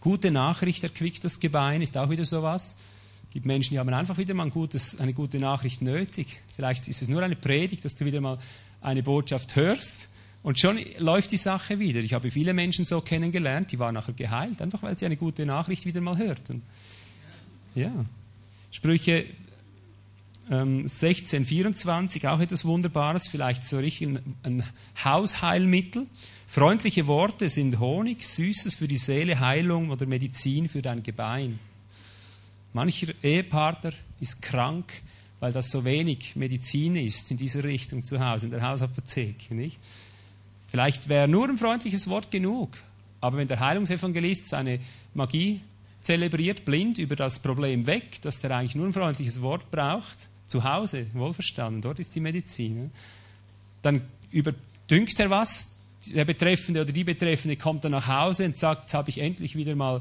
Gute Nachricht erquickt das Gebein, ist auch wieder sowas. Es gibt Menschen, die haben einfach wieder mal ein gutes, eine gute Nachricht nötig. Vielleicht ist es nur eine Predigt, dass du wieder mal eine Botschaft hörst und schon läuft die Sache wieder. Ich habe viele Menschen so kennengelernt, die waren nachher geheilt, einfach weil sie eine gute Nachricht wieder mal hörten. Ja. Sprüche ähm, 16, 24, auch etwas Wunderbares, vielleicht so richtig ein, ein Hausheilmittel. Freundliche Worte sind Honig, Süßes für die Seele, Heilung oder Medizin für dein Gebein. Mancher Ehepartner ist krank, weil das so wenig Medizin ist in dieser Richtung zu Hause, in der Hausapotheke. Nicht? Vielleicht wäre nur ein freundliches Wort genug, aber wenn der Heilungsevangelist seine Magie zelebriert, blind über das Problem weg, dass der eigentlich nur ein freundliches Wort braucht, zu Hause, wohlverstanden, dort ist die Medizin. Dann überdünkt er was, der Betreffende oder die Betreffende kommt dann nach Hause und sagt, jetzt habe ich endlich wieder mal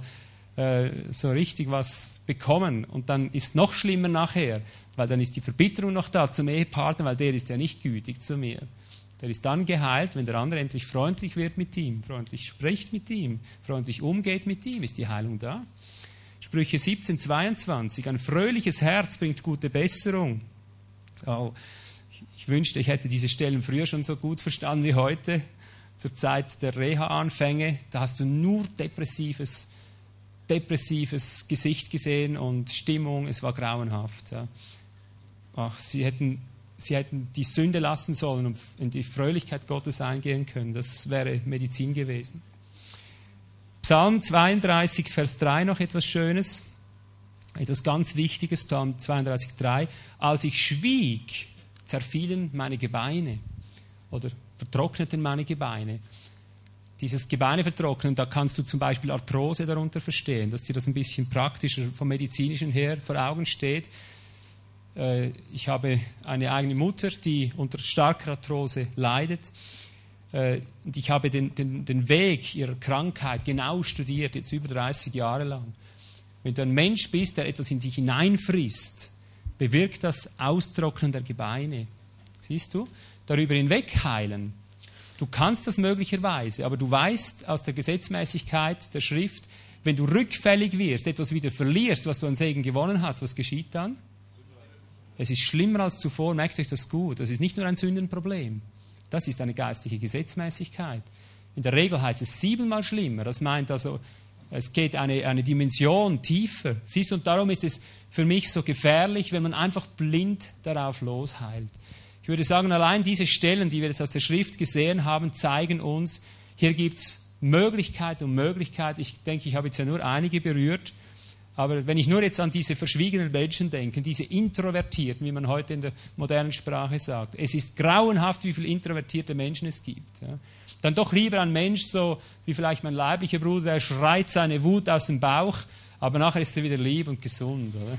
äh, so richtig was bekommen. Und dann ist noch schlimmer nachher, weil dann ist die Verbitterung noch da zum Ehepartner, weil der ist ja nicht gütig zu mir. Der ist dann geheilt, wenn der andere endlich freundlich wird mit ihm, freundlich spricht mit ihm, freundlich umgeht mit ihm, ist die Heilung da. Sprüche 17, 22. Ein fröhliches Herz bringt gute Besserung. Oh, ich wünschte, ich hätte diese Stellen früher schon so gut verstanden wie heute, zur Zeit der Reha-Anfänge. Da hast du nur depressives, depressives Gesicht gesehen und Stimmung, es war grauenhaft. Ja. Ach, sie, hätten, sie hätten die Sünde lassen sollen und in die Fröhlichkeit Gottes eingehen können. Das wäre Medizin gewesen. Psalm 32, Vers 3 noch etwas Schönes, etwas ganz Wichtiges, Psalm 32, 3. Als ich schwieg, zerfielen meine Gebeine oder vertrockneten meine Gebeine. Dieses Gebeine vertrocknen, da kannst du zum Beispiel Arthrose darunter verstehen, dass dir das ein bisschen praktischer vom medizinischen her vor Augen steht. Äh, ich habe eine eigene Mutter, die unter starker Arthrose leidet. Äh, und ich habe den, den, den Weg ihrer Krankheit genau studiert, jetzt über 30 Jahre lang. Wenn du ein Mensch bist, der etwas in sich hineinfrisst, bewirkt das Austrocknen der Gebeine. Siehst du? Darüber hinweg heilen. Du kannst das möglicherweise, aber du weißt aus der Gesetzmäßigkeit der Schrift, wenn du rückfällig wirst, etwas wieder verlierst, was du an Segen gewonnen hast, was geschieht dann? Es ist schlimmer als zuvor, merkt euch das gut. Das ist nicht nur ein Sündenproblem Das ist eine geistliche Gesetzmäßigkeit. In der Regel heißt es siebenmal schlimmer. Das meint also, es geht eine, eine Dimension tiefer. Siehst du, und darum ist es für mich so gefährlich, wenn man einfach blind darauf losheilt. Ich würde sagen, allein diese Stellen, die wir jetzt aus der Schrift gesehen haben, zeigen uns, hier gibt es Möglichkeit um Möglichkeit. Ich denke, ich habe jetzt ja nur einige berührt. Aber wenn ich nur jetzt an diese verschwiegenen Menschen denke, diese Introvertierten, wie man heute in der modernen Sprache sagt, es ist grauenhaft, wie viele introvertierte Menschen es gibt. Ja. Dann doch lieber ein Mensch, so wie vielleicht mein leiblicher Bruder, der schreit seine Wut aus dem Bauch, aber nachher ist er wieder lieb und gesund. Oder?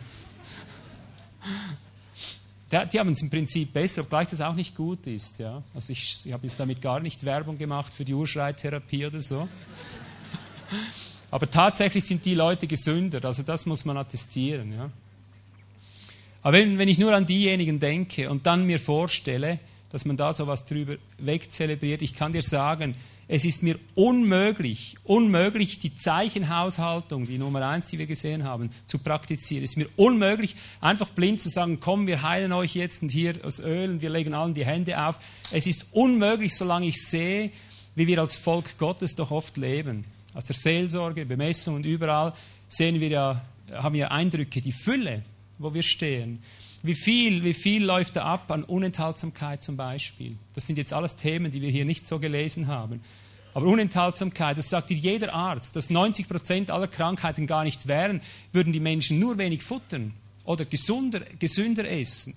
[laughs] Die haben es im Prinzip besser, obgleich das auch nicht gut ist. Ja. Also ich, ich habe jetzt damit gar nicht Werbung gemacht für die Urschreittherapie oder so. Aber tatsächlich sind die Leute gesünder, also das muss man attestieren. Ja. Aber wenn, wenn ich nur an diejenigen denke und dann mir vorstelle, dass man da so was drüber wegzelebriert, ich kann dir sagen, es ist mir unmöglich, unmöglich, die Zeichenhaushaltung, die Nummer eins, die wir gesehen haben, zu praktizieren. Es ist mir unmöglich, einfach blind zu sagen, komm, wir heilen euch jetzt und hier aus Öl und wir legen allen die Hände auf. Es ist unmöglich, solange ich sehe, wie wir als Volk Gottes doch oft leben aus der Seelsorge, Bemessung und überall sehen wir ja, haben wir Eindrücke, die Fülle, wo wir stehen. Wie viel, wie viel läuft da ab an Unenthaltsamkeit zum Beispiel? Das sind jetzt alles Themen, die wir hier nicht so gelesen haben. Aber Unenthaltsamkeit, das sagt dir jeder Arzt, dass 90 Prozent aller Krankheiten gar nicht wären, würden die Menschen nur wenig futtern oder gesunder, gesünder essen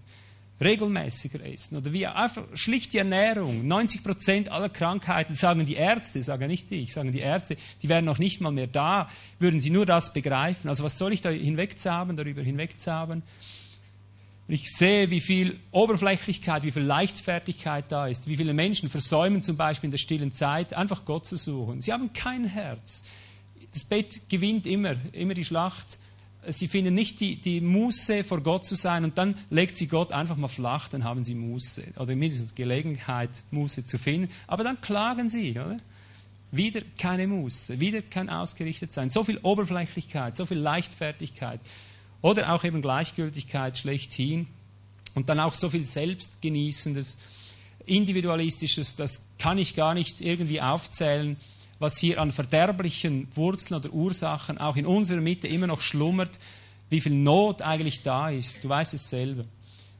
regelmäßiger essen oder wie einfach schlicht die Ernährung. 90 Prozent aller Krankheiten sagen die Ärzte, sagen nicht ich, sagen die Ärzte, die wären noch nicht mal mehr da, würden sie nur das begreifen. Also was soll ich da hinwegzaubern, darüber hinwegzaubern? Ich sehe, wie viel Oberflächlichkeit, wie viel Leichtfertigkeit da ist, wie viele Menschen versäumen zum Beispiel in der stillen Zeit, einfach Gott zu suchen. Sie haben kein Herz. Das Bett gewinnt immer, immer die Schlacht sie finden nicht die, die Muße, vor Gott zu sein und dann legt sie Gott einfach mal flach, dann haben sie Muße oder mindestens Gelegenheit, Muße zu finden. Aber dann klagen sie, oder? Wieder keine Muße, wieder kein ausgerichtet sein. So viel Oberflächlichkeit, so viel Leichtfertigkeit oder auch eben Gleichgültigkeit schlechthin und dann auch so viel Selbstgenießendes, Individualistisches, das kann ich gar nicht irgendwie aufzählen was hier an verderblichen Wurzeln oder Ursachen auch in unserer Mitte immer noch schlummert, wie viel Not eigentlich da ist. Du weißt es selber.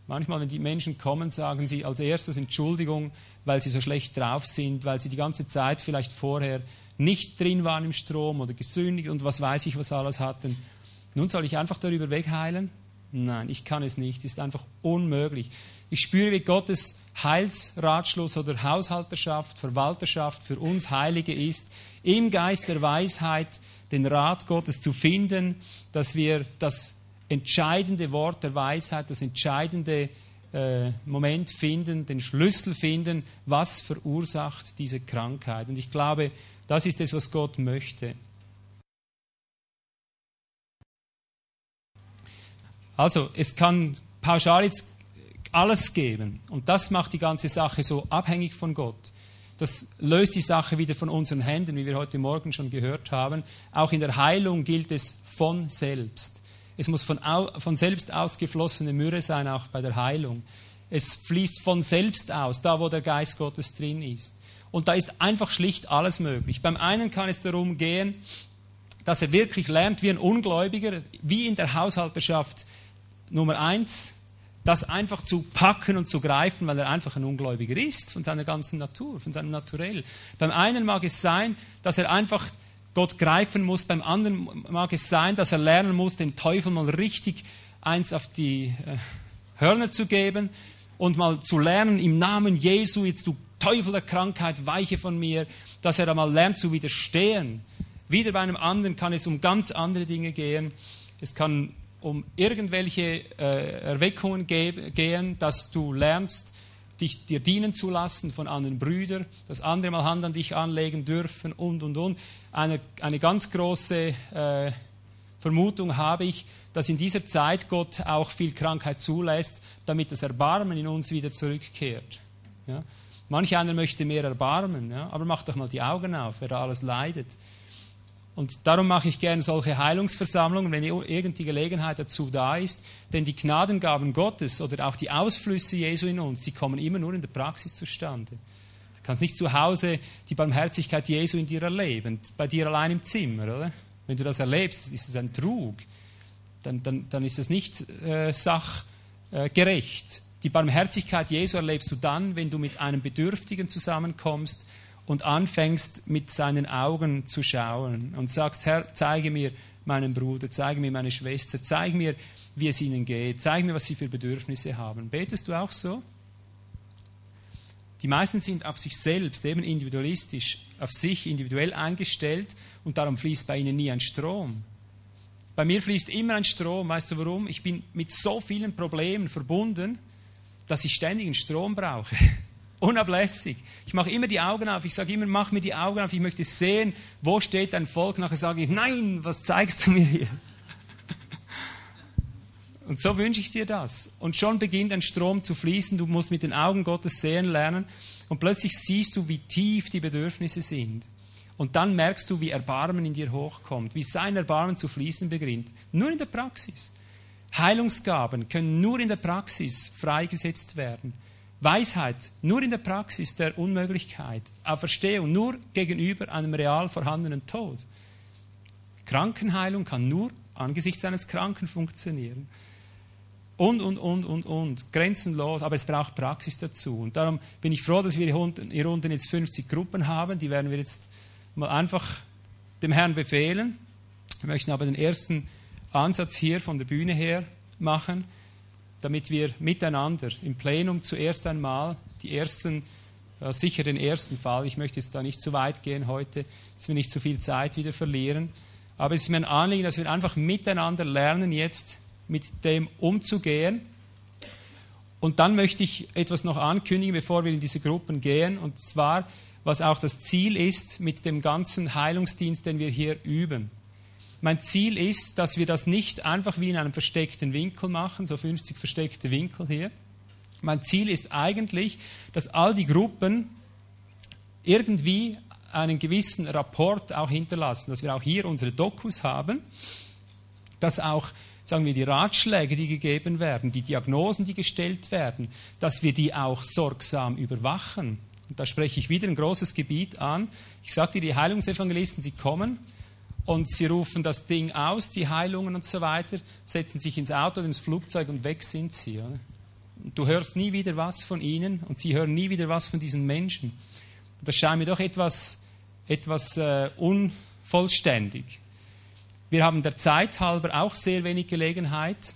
Manchmal, wenn die Menschen kommen, sagen sie als erstes Entschuldigung, weil sie so schlecht drauf sind, weil sie die ganze Zeit vielleicht vorher nicht drin waren im Strom oder gesündigt und was weiß ich, was alles hatten. Nun soll ich einfach darüber wegheilen? Nein, ich kann es nicht. Es ist einfach unmöglich. Ich spüre, wie Gottes Heilsratschluss oder Haushalterschaft, Verwalterschaft für uns Heilige ist, im Geist der Weisheit den Rat Gottes zu finden, dass wir das entscheidende Wort der Weisheit, das entscheidende äh, Moment finden, den Schlüssel finden, was verursacht diese Krankheit. Und ich glaube, das ist es, was Gott möchte. Also, es kann pauschal jetzt alles geben. Und das macht die ganze Sache so abhängig von Gott. Das löst die Sache wieder von unseren Händen, wie wir heute Morgen schon gehört haben. Auch in der Heilung gilt es von selbst. Es muss von, von selbst ausgeflossene Myrrhe sein, auch bei der Heilung. Es fließt von selbst aus, da wo der Geist Gottes drin ist. Und da ist einfach schlicht alles möglich. Beim einen kann es darum gehen, dass er wirklich lernt wie ein Ungläubiger, wie in der Haushalterschaft Nummer eins, das einfach zu packen und zu greifen, weil er einfach ein Ungläubiger ist, von seiner ganzen Natur, von seinem Naturell. Beim einen mag es sein, dass er einfach Gott greifen muss, beim anderen mag es sein, dass er lernen muss, dem Teufel mal richtig eins auf die äh, Hörner zu geben und mal zu lernen, im Namen Jesu, jetzt du Teufel der Krankheit, weiche von mir, dass er da mal lernt zu widerstehen. Wieder bei einem anderen kann es um ganz andere Dinge gehen. Es kann um irgendwelche äh, Erweckungen ge gehen, dass du lernst, dich dir dienen zu lassen von anderen Brüdern, dass andere mal Hand an dich anlegen dürfen und und und. Eine, eine ganz große äh, Vermutung habe ich, dass in dieser Zeit Gott auch viel Krankheit zulässt, damit das Erbarmen in uns wieder zurückkehrt. Ja? Manch einer möchte mehr Erbarmen, ja? aber mach doch mal die Augen auf, wer da alles leidet. Und darum mache ich gerne solche Heilungsversammlungen, wenn irgendeine Gelegenheit dazu da ist. Denn die Gnadengaben Gottes oder auch die Ausflüsse Jesu in uns, die kommen immer nur in der Praxis zustande. Du kannst nicht zu Hause die Barmherzigkeit Jesu in dir erleben, bei dir allein im Zimmer, oder? Wenn du das erlebst, ist es ein Trug. Dann, dann, dann ist es nicht äh, sachgerecht. Äh, die Barmherzigkeit Jesu erlebst du dann, wenn du mit einem Bedürftigen zusammenkommst und anfängst, mit seinen Augen zu schauen und sagst, Herr, zeige mir meinen Bruder, zeige mir meine Schwester, zeige mir, wie es ihnen geht, zeige mir, was sie für Bedürfnisse haben. Betest du auch so? Die meisten sind auf sich selbst, eben individualistisch, auf sich individuell eingestellt und darum fließt bei ihnen nie ein Strom. Bei mir fließt immer ein Strom. Weißt du warum? Ich bin mit so vielen Problemen verbunden, dass ich ständig einen Strom brauche. Unablässig. Ich mache immer die Augen auf. Ich sage immer, mach mir die Augen auf. Ich möchte sehen, wo steht dein Volk. Nachher sage ich, nein, was zeigst du mir hier? [laughs] Und so wünsche ich dir das. Und schon beginnt ein Strom zu fließen. Du musst mit den Augen Gottes sehen lernen. Und plötzlich siehst du, wie tief die Bedürfnisse sind. Und dann merkst du, wie Erbarmen in dir hochkommt, wie sein Erbarmen zu fließen beginnt. Nur in der Praxis. Heilungsgaben können nur in der Praxis freigesetzt werden. Weisheit nur in der Praxis der Unmöglichkeit. Auferstehung nur gegenüber einem real vorhandenen Tod. Krankenheilung kann nur angesichts eines Kranken funktionieren und, und, und, und, und. Grenzenlos, aber es braucht Praxis dazu. Und darum bin ich froh, dass wir hier unten jetzt 50 Gruppen haben. Die werden wir jetzt mal einfach dem Herrn befehlen. Wir möchten aber den ersten Ansatz hier von der Bühne her machen, damit wir miteinander im Plenum zuerst einmal die ersten, äh, sicher den ersten Fall, ich möchte jetzt da nicht zu weit gehen heute, dass wir nicht zu viel Zeit wieder verlieren, aber es ist mir ein Anliegen, dass wir einfach miteinander lernen, jetzt mit dem umzugehen. Und dann möchte ich etwas noch ankündigen, bevor wir in diese Gruppen gehen, und zwar, was auch das Ziel ist mit dem ganzen Heilungsdienst, den wir hier üben. Mein Ziel ist, dass wir das nicht einfach wie in einem versteckten Winkel machen, so 50 versteckte Winkel hier. Mein Ziel ist eigentlich, dass all die Gruppen irgendwie einen gewissen Rapport auch hinterlassen, dass wir auch hier unsere Dokus haben, dass auch sagen wir, die Ratschläge, die gegeben werden, die Diagnosen, die gestellt werden, dass wir die auch sorgsam überwachen. Und da spreche ich wieder ein großes Gebiet an. Ich sagte, die Heilungsevangelisten, sie kommen und sie rufen das Ding aus, die Heilungen und so weiter, setzen sich ins Auto ins Flugzeug und weg sind sie. Oder? Du hörst nie wieder was von ihnen und sie hören nie wieder was von diesen Menschen. Das scheint mir doch etwas, etwas äh, unvollständig. Wir haben der Zeit halber auch sehr wenig Gelegenheit,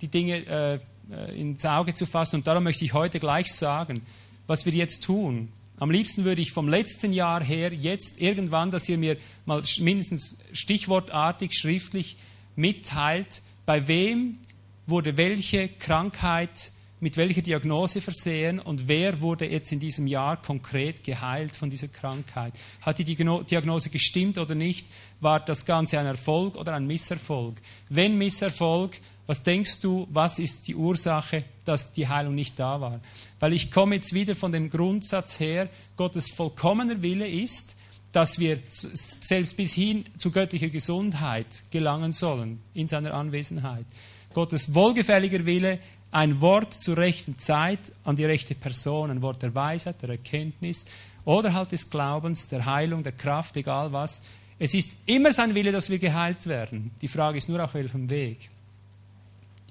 die Dinge äh, äh, ins Auge zu fassen. Und darum möchte ich heute gleich sagen, was wir jetzt tun. Am liebsten würde ich vom letzten Jahr her jetzt irgendwann, dass ihr mir mal mindestens stichwortartig schriftlich mitteilt, bei wem wurde welche Krankheit mit welcher Diagnose versehen und wer wurde jetzt in diesem Jahr konkret geheilt von dieser Krankheit. Hat die Diagnose gestimmt oder nicht? War das Ganze ein Erfolg oder ein Misserfolg? Wenn Misserfolg, was denkst du, was ist die Ursache, dass die Heilung nicht da war? Weil ich komme jetzt wieder von dem Grundsatz her, Gottes vollkommener Wille ist, dass wir selbst bis hin zu göttlicher Gesundheit gelangen sollen in seiner Anwesenheit. Gottes wohlgefälliger Wille ein Wort zur rechten Zeit an die rechte Person, ein Wort der Weisheit, der Erkenntnis oder halt des Glaubens, der Heilung, der Kraft, egal was. Es ist immer sein Wille, dass wir geheilt werden. Die Frage ist nur auf welchem Weg.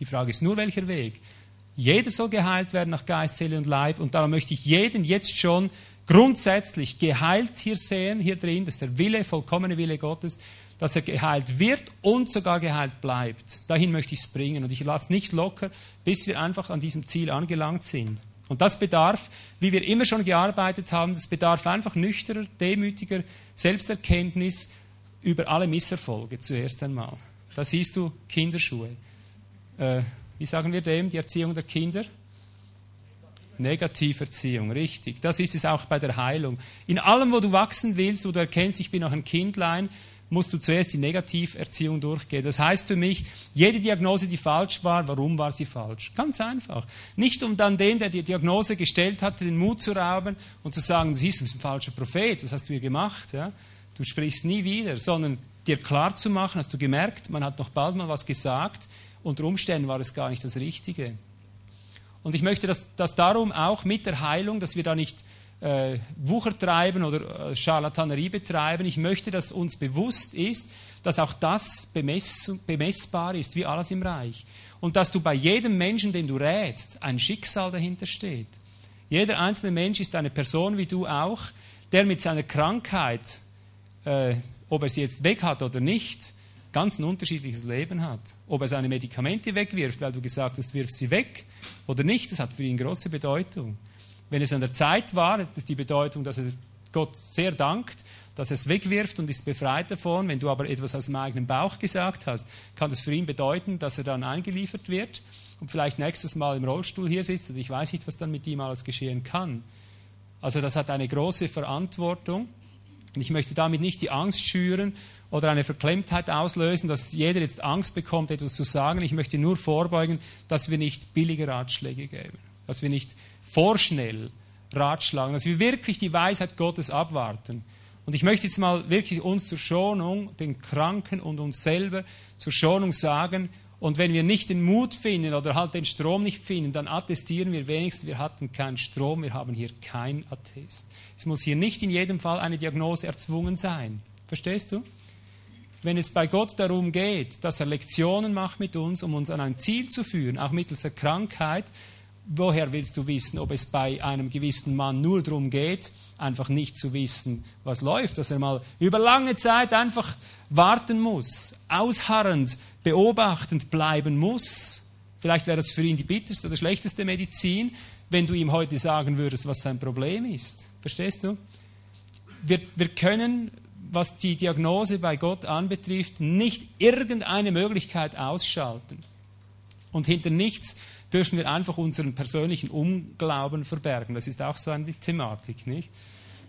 Die Frage ist nur welcher Weg. Jeder soll geheilt werden nach Geist, Seele und Leib und darum möchte ich jeden jetzt schon grundsätzlich geheilt hier sehen, hier drin, das ist der Wille, vollkommene Wille Gottes dass er geheilt wird und sogar geheilt bleibt. Dahin möchte ich es bringen. Und ich lasse nicht locker, bis wir einfach an diesem Ziel angelangt sind. Und das bedarf, wie wir immer schon gearbeitet haben, das bedarf einfach nüchterner, demütiger Selbsterkenntnis über alle Misserfolge zuerst einmal. Da siehst du Kinderschuhe. Äh, wie sagen wir dem, die Erziehung der Kinder? Negativerziehung, richtig. Das ist es auch bei der Heilung. In allem, wo du wachsen willst, wo du erkennst, ich bin noch ein Kindlein, musst du zuerst die Negativerziehung durchgehen. Das heißt für mich, jede Diagnose, die falsch war, warum war sie falsch? Ganz einfach. Nicht um dann dem, der die Diagnose gestellt hat, den Mut zu rauben und zu sagen, du bist ein falscher Prophet, was hast du hier gemacht? Ja? Du sprichst nie wieder, sondern dir klar zu machen, hast du gemerkt, man hat noch bald mal was gesagt, unter Umständen war es gar nicht das Richtige. Und ich möchte, dass, dass darum auch mit der Heilung, dass wir da nicht äh, Wucher treiben oder äh, Charlatanerie betreiben. Ich möchte, dass uns bewusst ist, dass auch das bemess bemessbar ist, wie alles im Reich. Und dass du bei jedem Menschen, dem du rätst, ein Schicksal dahinter steht. Jeder einzelne Mensch ist eine Person wie du auch, der mit seiner Krankheit, äh, ob er sie jetzt weg hat oder nicht, ganz ein unterschiedliches Leben hat. Ob er seine Medikamente wegwirft, weil du gesagt hast, wirf sie weg oder nicht, das hat für ihn große Bedeutung. Wenn es an der Zeit war, das ist die Bedeutung, dass er Gott sehr dankt, dass er es wegwirft und ist befreit davon. Wenn du aber etwas aus dem eigenen Bauch gesagt hast, kann das für ihn bedeuten, dass er dann eingeliefert wird und vielleicht nächstes Mal im Rollstuhl hier sitzt. Und ich weiß nicht, was dann mit ihm alles geschehen kann. Also das hat eine große Verantwortung. Und ich möchte damit nicht die Angst schüren oder eine Verklemmtheit auslösen, dass jeder jetzt Angst bekommt, etwas zu sagen. Ich möchte nur vorbeugen, dass wir nicht billige Ratschläge geben, dass wir nicht vorschnell ratschlagen, dass wir wirklich die Weisheit Gottes abwarten. Und ich möchte jetzt mal wirklich uns zur Schonung, den Kranken und uns selber zur Schonung sagen, und wenn wir nicht den Mut finden oder halt den Strom nicht finden, dann attestieren wir wenigstens, wir hatten keinen Strom, wir haben hier kein Attest. Es muss hier nicht in jedem Fall eine Diagnose erzwungen sein. Verstehst du? Wenn es bei Gott darum geht, dass er Lektionen macht mit uns, um uns an ein Ziel zu führen, auch mittels der Krankheit, woher willst du wissen, ob es bei einem gewissen Mann nur darum geht, einfach nicht zu wissen, was läuft, dass er mal über lange Zeit einfach warten muss, ausharrend, beobachtend bleiben muss. Vielleicht wäre das für ihn die bitterste oder schlechteste Medizin, wenn du ihm heute sagen würdest, was sein Problem ist. Verstehst du? Wir, wir können was die Diagnose bei Gott anbetrifft, nicht irgendeine Möglichkeit ausschalten. Und hinter nichts dürfen wir einfach unseren persönlichen Unglauben verbergen. Das ist auch so eine Thematik, nicht?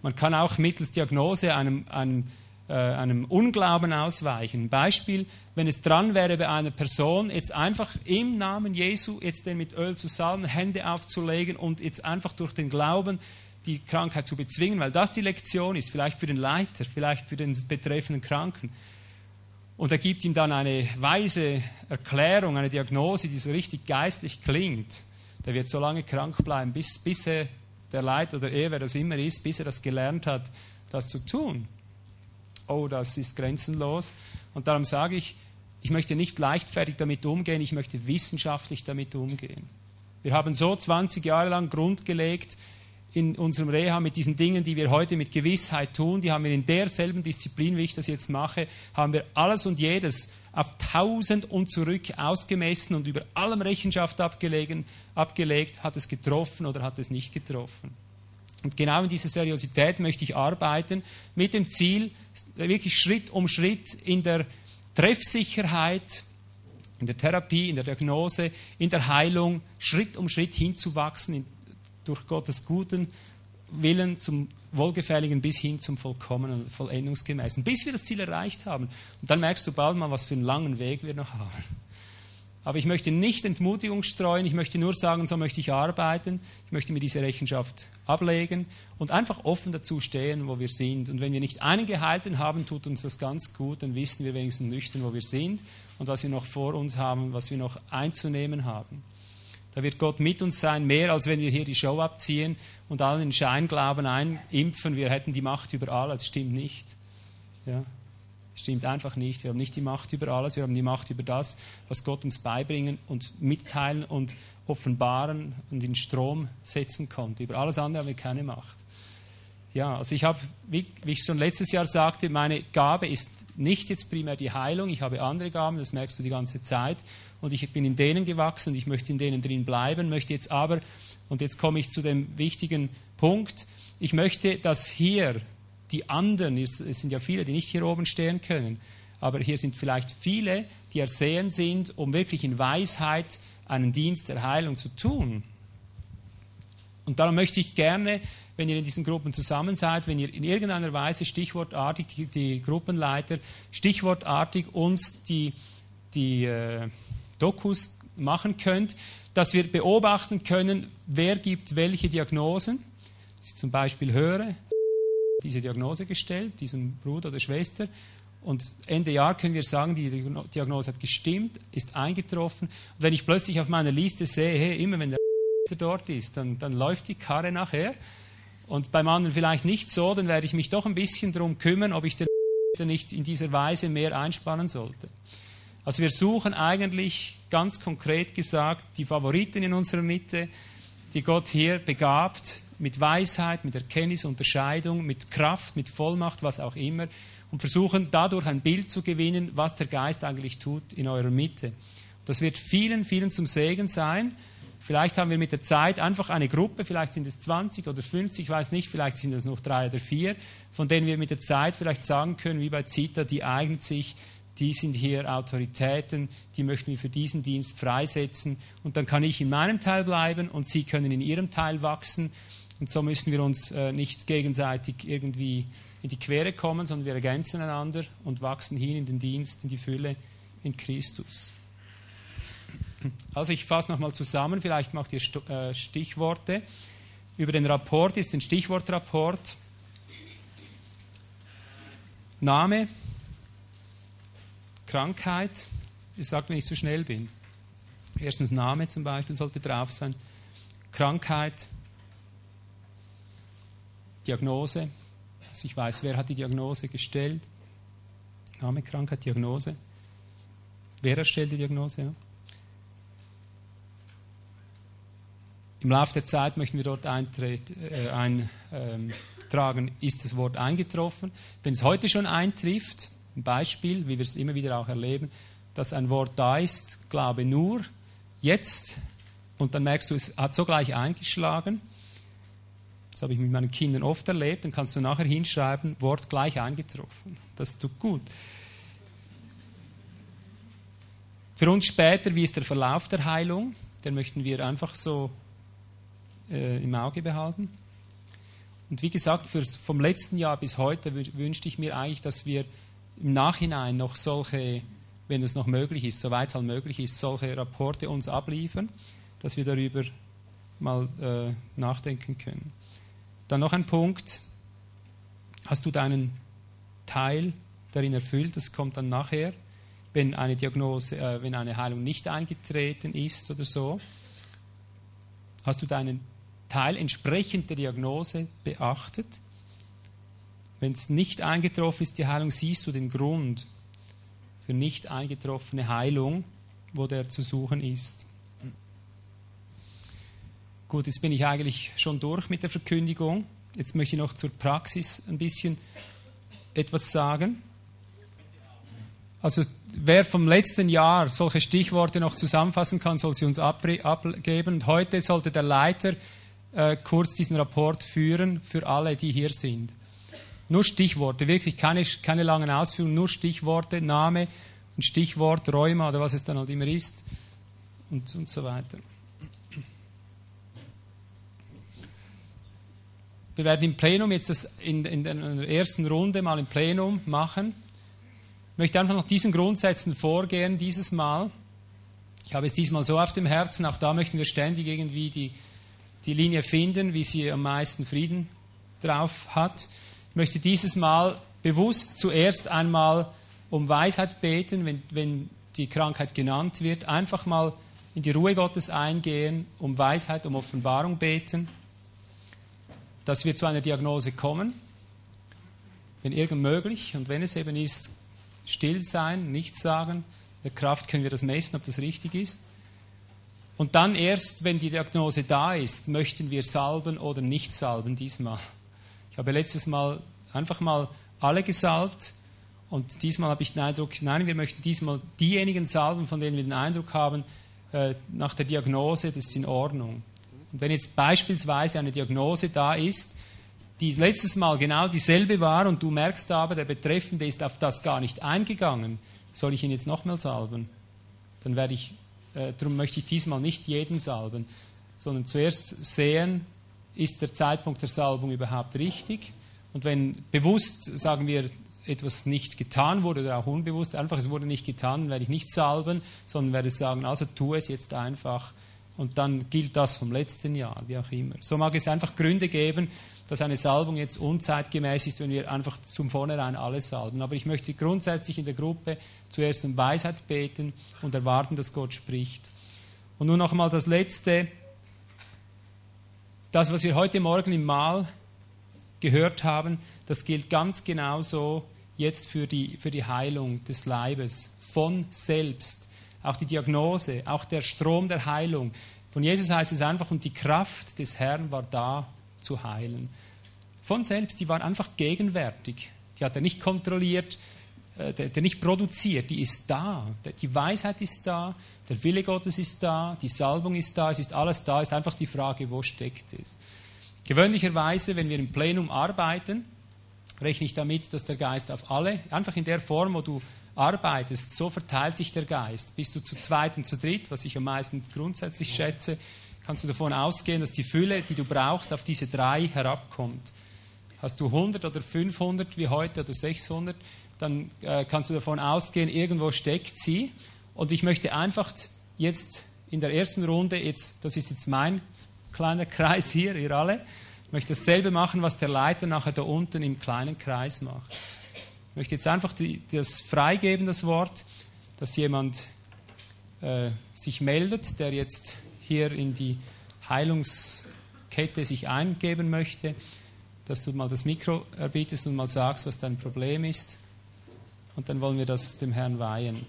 Man kann auch mittels Diagnose einem, einem, äh, einem Unglauben ausweichen. Beispiel, wenn es dran wäre bei einer Person, jetzt einfach im Namen Jesu jetzt den mit Öl zu salben, Hände aufzulegen und jetzt einfach durch den Glauben die Krankheit zu bezwingen, weil das die Lektion ist, vielleicht für den Leiter, vielleicht für den betreffenden Kranken. Und er gibt ihm dann eine weise Erklärung, eine Diagnose, die so richtig geistig klingt. Der wird so lange krank bleiben, bis, bis er, der Leiter oder er, wer das immer ist, bis er das gelernt hat, das zu tun. Oh, das ist grenzenlos. Und darum sage ich, ich möchte nicht leichtfertig damit umgehen, ich möchte wissenschaftlich damit umgehen. Wir haben so 20 Jahre lang Grund gelegt, in unserem Reha mit diesen Dingen, die wir heute mit Gewissheit tun, die haben wir in derselben Disziplin, wie ich das jetzt mache, haben wir alles und jedes auf tausend und zurück ausgemessen und über allem Rechenschaft abgelegen, abgelegt, hat es getroffen oder hat es nicht getroffen. Und genau in dieser Seriosität möchte ich arbeiten, mit dem Ziel, wirklich Schritt um Schritt in der Treffsicherheit, in der Therapie, in der Diagnose, in der Heilung, Schritt um Schritt hinzuwachsen, durch Gottes guten Willen zum Wohlgefälligen bis hin zum Vollkommenen und Vollendungsgemäßen, bis wir das Ziel erreicht haben. Und dann merkst du bald mal, was für einen langen Weg wir noch haben. Aber ich möchte nicht Entmutigung streuen, ich möchte nur sagen, so möchte ich arbeiten, ich möchte mir diese Rechenschaft ablegen und einfach offen dazu stehen, wo wir sind. Und wenn wir nicht einen Gehalten haben, tut uns das ganz gut, dann wissen wir wenigstens nüchtern, wo wir sind und was wir noch vor uns haben, was wir noch einzunehmen haben. Da wird Gott mit uns sein, mehr als wenn wir hier die Show abziehen und allen den Scheinglauben einimpfen, wir hätten die Macht über alles. Stimmt nicht. Ja? Stimmt einfach nicht. Wir haben nicht die Macht über alles, wir haben die Macht über das, was Gott uns beibringen und mitteilen und offenbaren und in Strom setzen konnte. Über alles andere haben wir keine Macht. Ja, also ich habe, wie, wie, ich schon letztes Jahr sagte, meine Gabe ist nicht jetzt primär die Heilung, ich habe andere Gaben, das merkst du die ganze Zeit und ich bin in denen gewachsen und ich möchte in denen drin bleiben, möchte jetzt aber, und jetzt komme ich zu dem wichtigen Punkt, ich möchte, dass hier die anderen, es sind ja viele, die nicht hier oben stehen können, aber hier sind vielleicht viele, die ersehen sind, um wirklich in Weisheit einen Dienst der Heilung zu tun. Und darum möchte ich gerne wenn ihr in diesen Gruppen zusammen seid, wenn ihr in irgendeiner Weise stichwortartig, die, die Gruppenleiter, stichwortartig uns die, die äh, Dokus machen könnt, dass wir beobachten können, wer gibt welche Diagnosen. Ich zum Beispiel höre, diese Diagnose gestellt, diesem Bruder oder Schwester, und Ende Jahr können wir sagen, die Diagnose hat gestimmt, ist eingetroffen. Und wenn ich plötzlich auf meiner Liste sehe, hey, immer wenn der dort ist, dann, dann läuft die Karre nachher und beim anderen vielleicht nicht so, dann werde ich mich doch ein bisschen darum kümmern, ob ich den nicht in dieser Weise mehr einspannen sollte. Also wir suchen eigentlich ganz konkret gesagt die Favoriten in unserer Mitte, die Gott hier begabt mit Weisheit, mit Erkenntnis, Unterscheidung, mit Kraft, mit Vollmacht, was auch immer, und versuchen dadurch ein Bild zu gewinnen, was der Geist eigentlich tut in eurer Mitte. Das wird vielen, vielen zum Segen sein. Vielleicht haben wir mit der Zeit einfach eine Gruppe, vielleicht sind es 20 oder 50, ich weiß nicht, vielleicht sind es noch drei oder vier, von denen wir mit der Zeit vielleicht sagen können, wie bei Zita, die eignet sich die sind hier Autoritäten, die möchten wir für diesen Dienst freisetzen. Und dann kann ich in meinem Teil bleiben und Sie können in Ihrem Teil wachsen. Und so müssen wir uns äh, nicht gegenseitig irgendwie in die Quere kommen, sondern wir ergänzen einander und wachsen hin in den Dienst, in die Fülle in Christus. Also ich fasse nochmal zusammen, vielleicht macht ihr äh, Stichworte. Über den Rapport ist ein Stichwortrapport. Name, Krankheit, ich sage, wenn ich zu schnell bin. Erstens Name zum Beispiel sollte drauf sein. Krankheit, Diagnose, dass ich weiß, wer hat die Diagnose gestellt. Name, Krankheit, Diagnose. Wer erstellt die Diagnose? Ja. Im Laufe der Zeit möchten wir dort äh, eintragen, ähm, ist das Wort eingetroffen. Wenn es heute schon eintrifft, ein Beispiel, wie wir es immer wieder auch erleben, dass ein Wort da ist, glaube nur jetzt und dann merkst du, es hat sogleich eingeschlagen. Das habe ich mit meinen Kindern oft erlebt. Dann kannst du nachher hinschreiben, Wort gleich eingetroffen. Das tut gut. Für uns später, wie ist der Verlauf der Heilung? Den möchten wir einfach so äh, im Auge behalten. Und wie gesagt, vom letzten Jahr bis heute wünschte ich mir eigentlich, dass wir im Nachhinein noch solche, wenn es noch möglich ist, soweit es halt möglich ist, solche Rapporte uns abliefern, dass wir darüber mal äh, nachdenken können. Dann noch ein Punkt. Hast du deinen Teil darin erfüllt? Das kommt dann nachher, wenn eine Diagnose, äh, wenn eine Heilung nicht eingetreten ist oder so. Hast du deinen Teil entsprechend der Diagnose beachtet? Wenn es nicht eingetroffen ist, die Heilung, siehst du den Grund für nicht eingetroffene Heilung, wo der zu suchen ist. Gut, jetzt bin ich eigentlich schon durch mit der Verkündigung. Jetzt möchte ich noch zur Praxis ein bisschen etwas sagen. Also wer vom letzten Jahr solche Stichworte noch zusammenfassen kann, soll sie uns abgeben. Und heute sollte der Leiter äh, kurz diesen Rapport führen für alle, die hier sind. Nur Stichworte, wirklich keine, keine langen Ausführungen, nur Stichworte, Name und Stichwort, Rheuma oder was es dann halt immer ist und, und so weiter. Wir werden im Plenum jetzt das in, in der ersten Runde mal im Plenum machen. Ich möchte einfach nach diesen Grundsätzen vorgehen, dieses Mal. Ich habe es diesmal so auf dem Herzen, auch da möchten wir ständig irgendwie die, die Linie finden, wie sie am meisten Frieden drauf hat. Ich möchte dieses Mal bewusst zuerst einmal um Weisheit beten, wenn, wenn die Krankheit genannt wird. Einfach mal in die Ruhe Gottes eingehen, um Weisheit, um Offenbarung beten, dass wir zu einer Diagnose kommen, wenn irgend möglich. Und wenn es eben ist, still sein, nichts sagen. In der Kraft können wir das messen, ob das richtig ist. Und dann erst, wenn die Diagnose da ist, möchten wir salben oder nicht salben diesmal. Ich habe letztes Mal einfach mal alle gesalbt und diesmal habe ich den Eindruck, nein, wir möchten diesmal diejenigen salben, von denen wir den Eindruck haben, äh, nach der Diagnose, das ist in Ordnung. Und wenn jetzt beispielsweise eine Diagnose da ist, die letztes Mal genau dieselbe war und du merkst aber, der Betreffende ist auf das gar nicht eingegangen, soll ich ihn jetzt nochmal salben? Dann werde ich, äh, darum möchte ich diesmal nicht jeden salben, sondern zuerst sehen, ist der Zeitpunkt der Salbung überhaupt richtig? Und wenn bewusst, sagen wir, etwas nicht getan wurde oder auch unbewusst, einfach es wurde nicht getan, dann werde ich nicht salben, sondern werde sagen, also tu es jetzt einfach und dann gilt das vom letzten Jahr, wie auch immer. So mag es einfach Gründe geben, dass eine Salbung jetzt unzeitgemäß ist, wenn wir einfach zum Vornherein alles salben. Aber ich möchte grundsätzlich in der Gruppe zuerst um Weisheit beten und erwarten, dass Gott spricht. Und nun noch einmal das Letzte, das, was wir heute Morgen im Mahl gehört haben, das gilt ganz genauso jetzt für die, für die Heilung des Leibes von selbst. Auch die Diagnose, auch der Strom der Heilung. Von Jesus heißt es einfach, und die Kraft des Herrn war da zu heilen. Von selbst, die war einfach gegenwärtig. Die hat er nicht kontrolliert, der, der nicht produziert, die ist da. Die Weisheit ist da, der Wille Gottes ist da, die Salbung ist da, es ist alles da, ist einfach die Frage, wo steckt es. Gewöhnlicherweise, wenn wir im Plenum arbeiten, rechne ich damit, dass der Geist auf alle, einfach in der Form, wo du arbeitest, so verteilt sich der Geist. Bist du zu zweit und zu dritt, was ich am meisten grundsätzlich schätze, kannst du davon ausgehen, dass die Fülle, die du brauchst, auf diese drei herabkommt. Hast du 100 oder 500 wie heute oder 600, dann äh, kannst du davon ausgehen, irgendwo steckt sie. Und ich möchte einfach jetzt in der ersten Runde, jetzt, das ist jetzt mein kleiner [laughs] Kreis hier, ihr alle, ich möchte dasselbe machen, was der Leiter nachher da unten im kleinen Kreis macht. Ich möchte jetzt einfach die, das freigeben, das Wort, dass jemand äh, sich meldet, der jetzt hier in die Heilungskette sich eingeben möchte, dass du mal das Mikro erbietest und mal sagst, was dein Problem ist. Und dann wollen wir das dem Herrn weihen.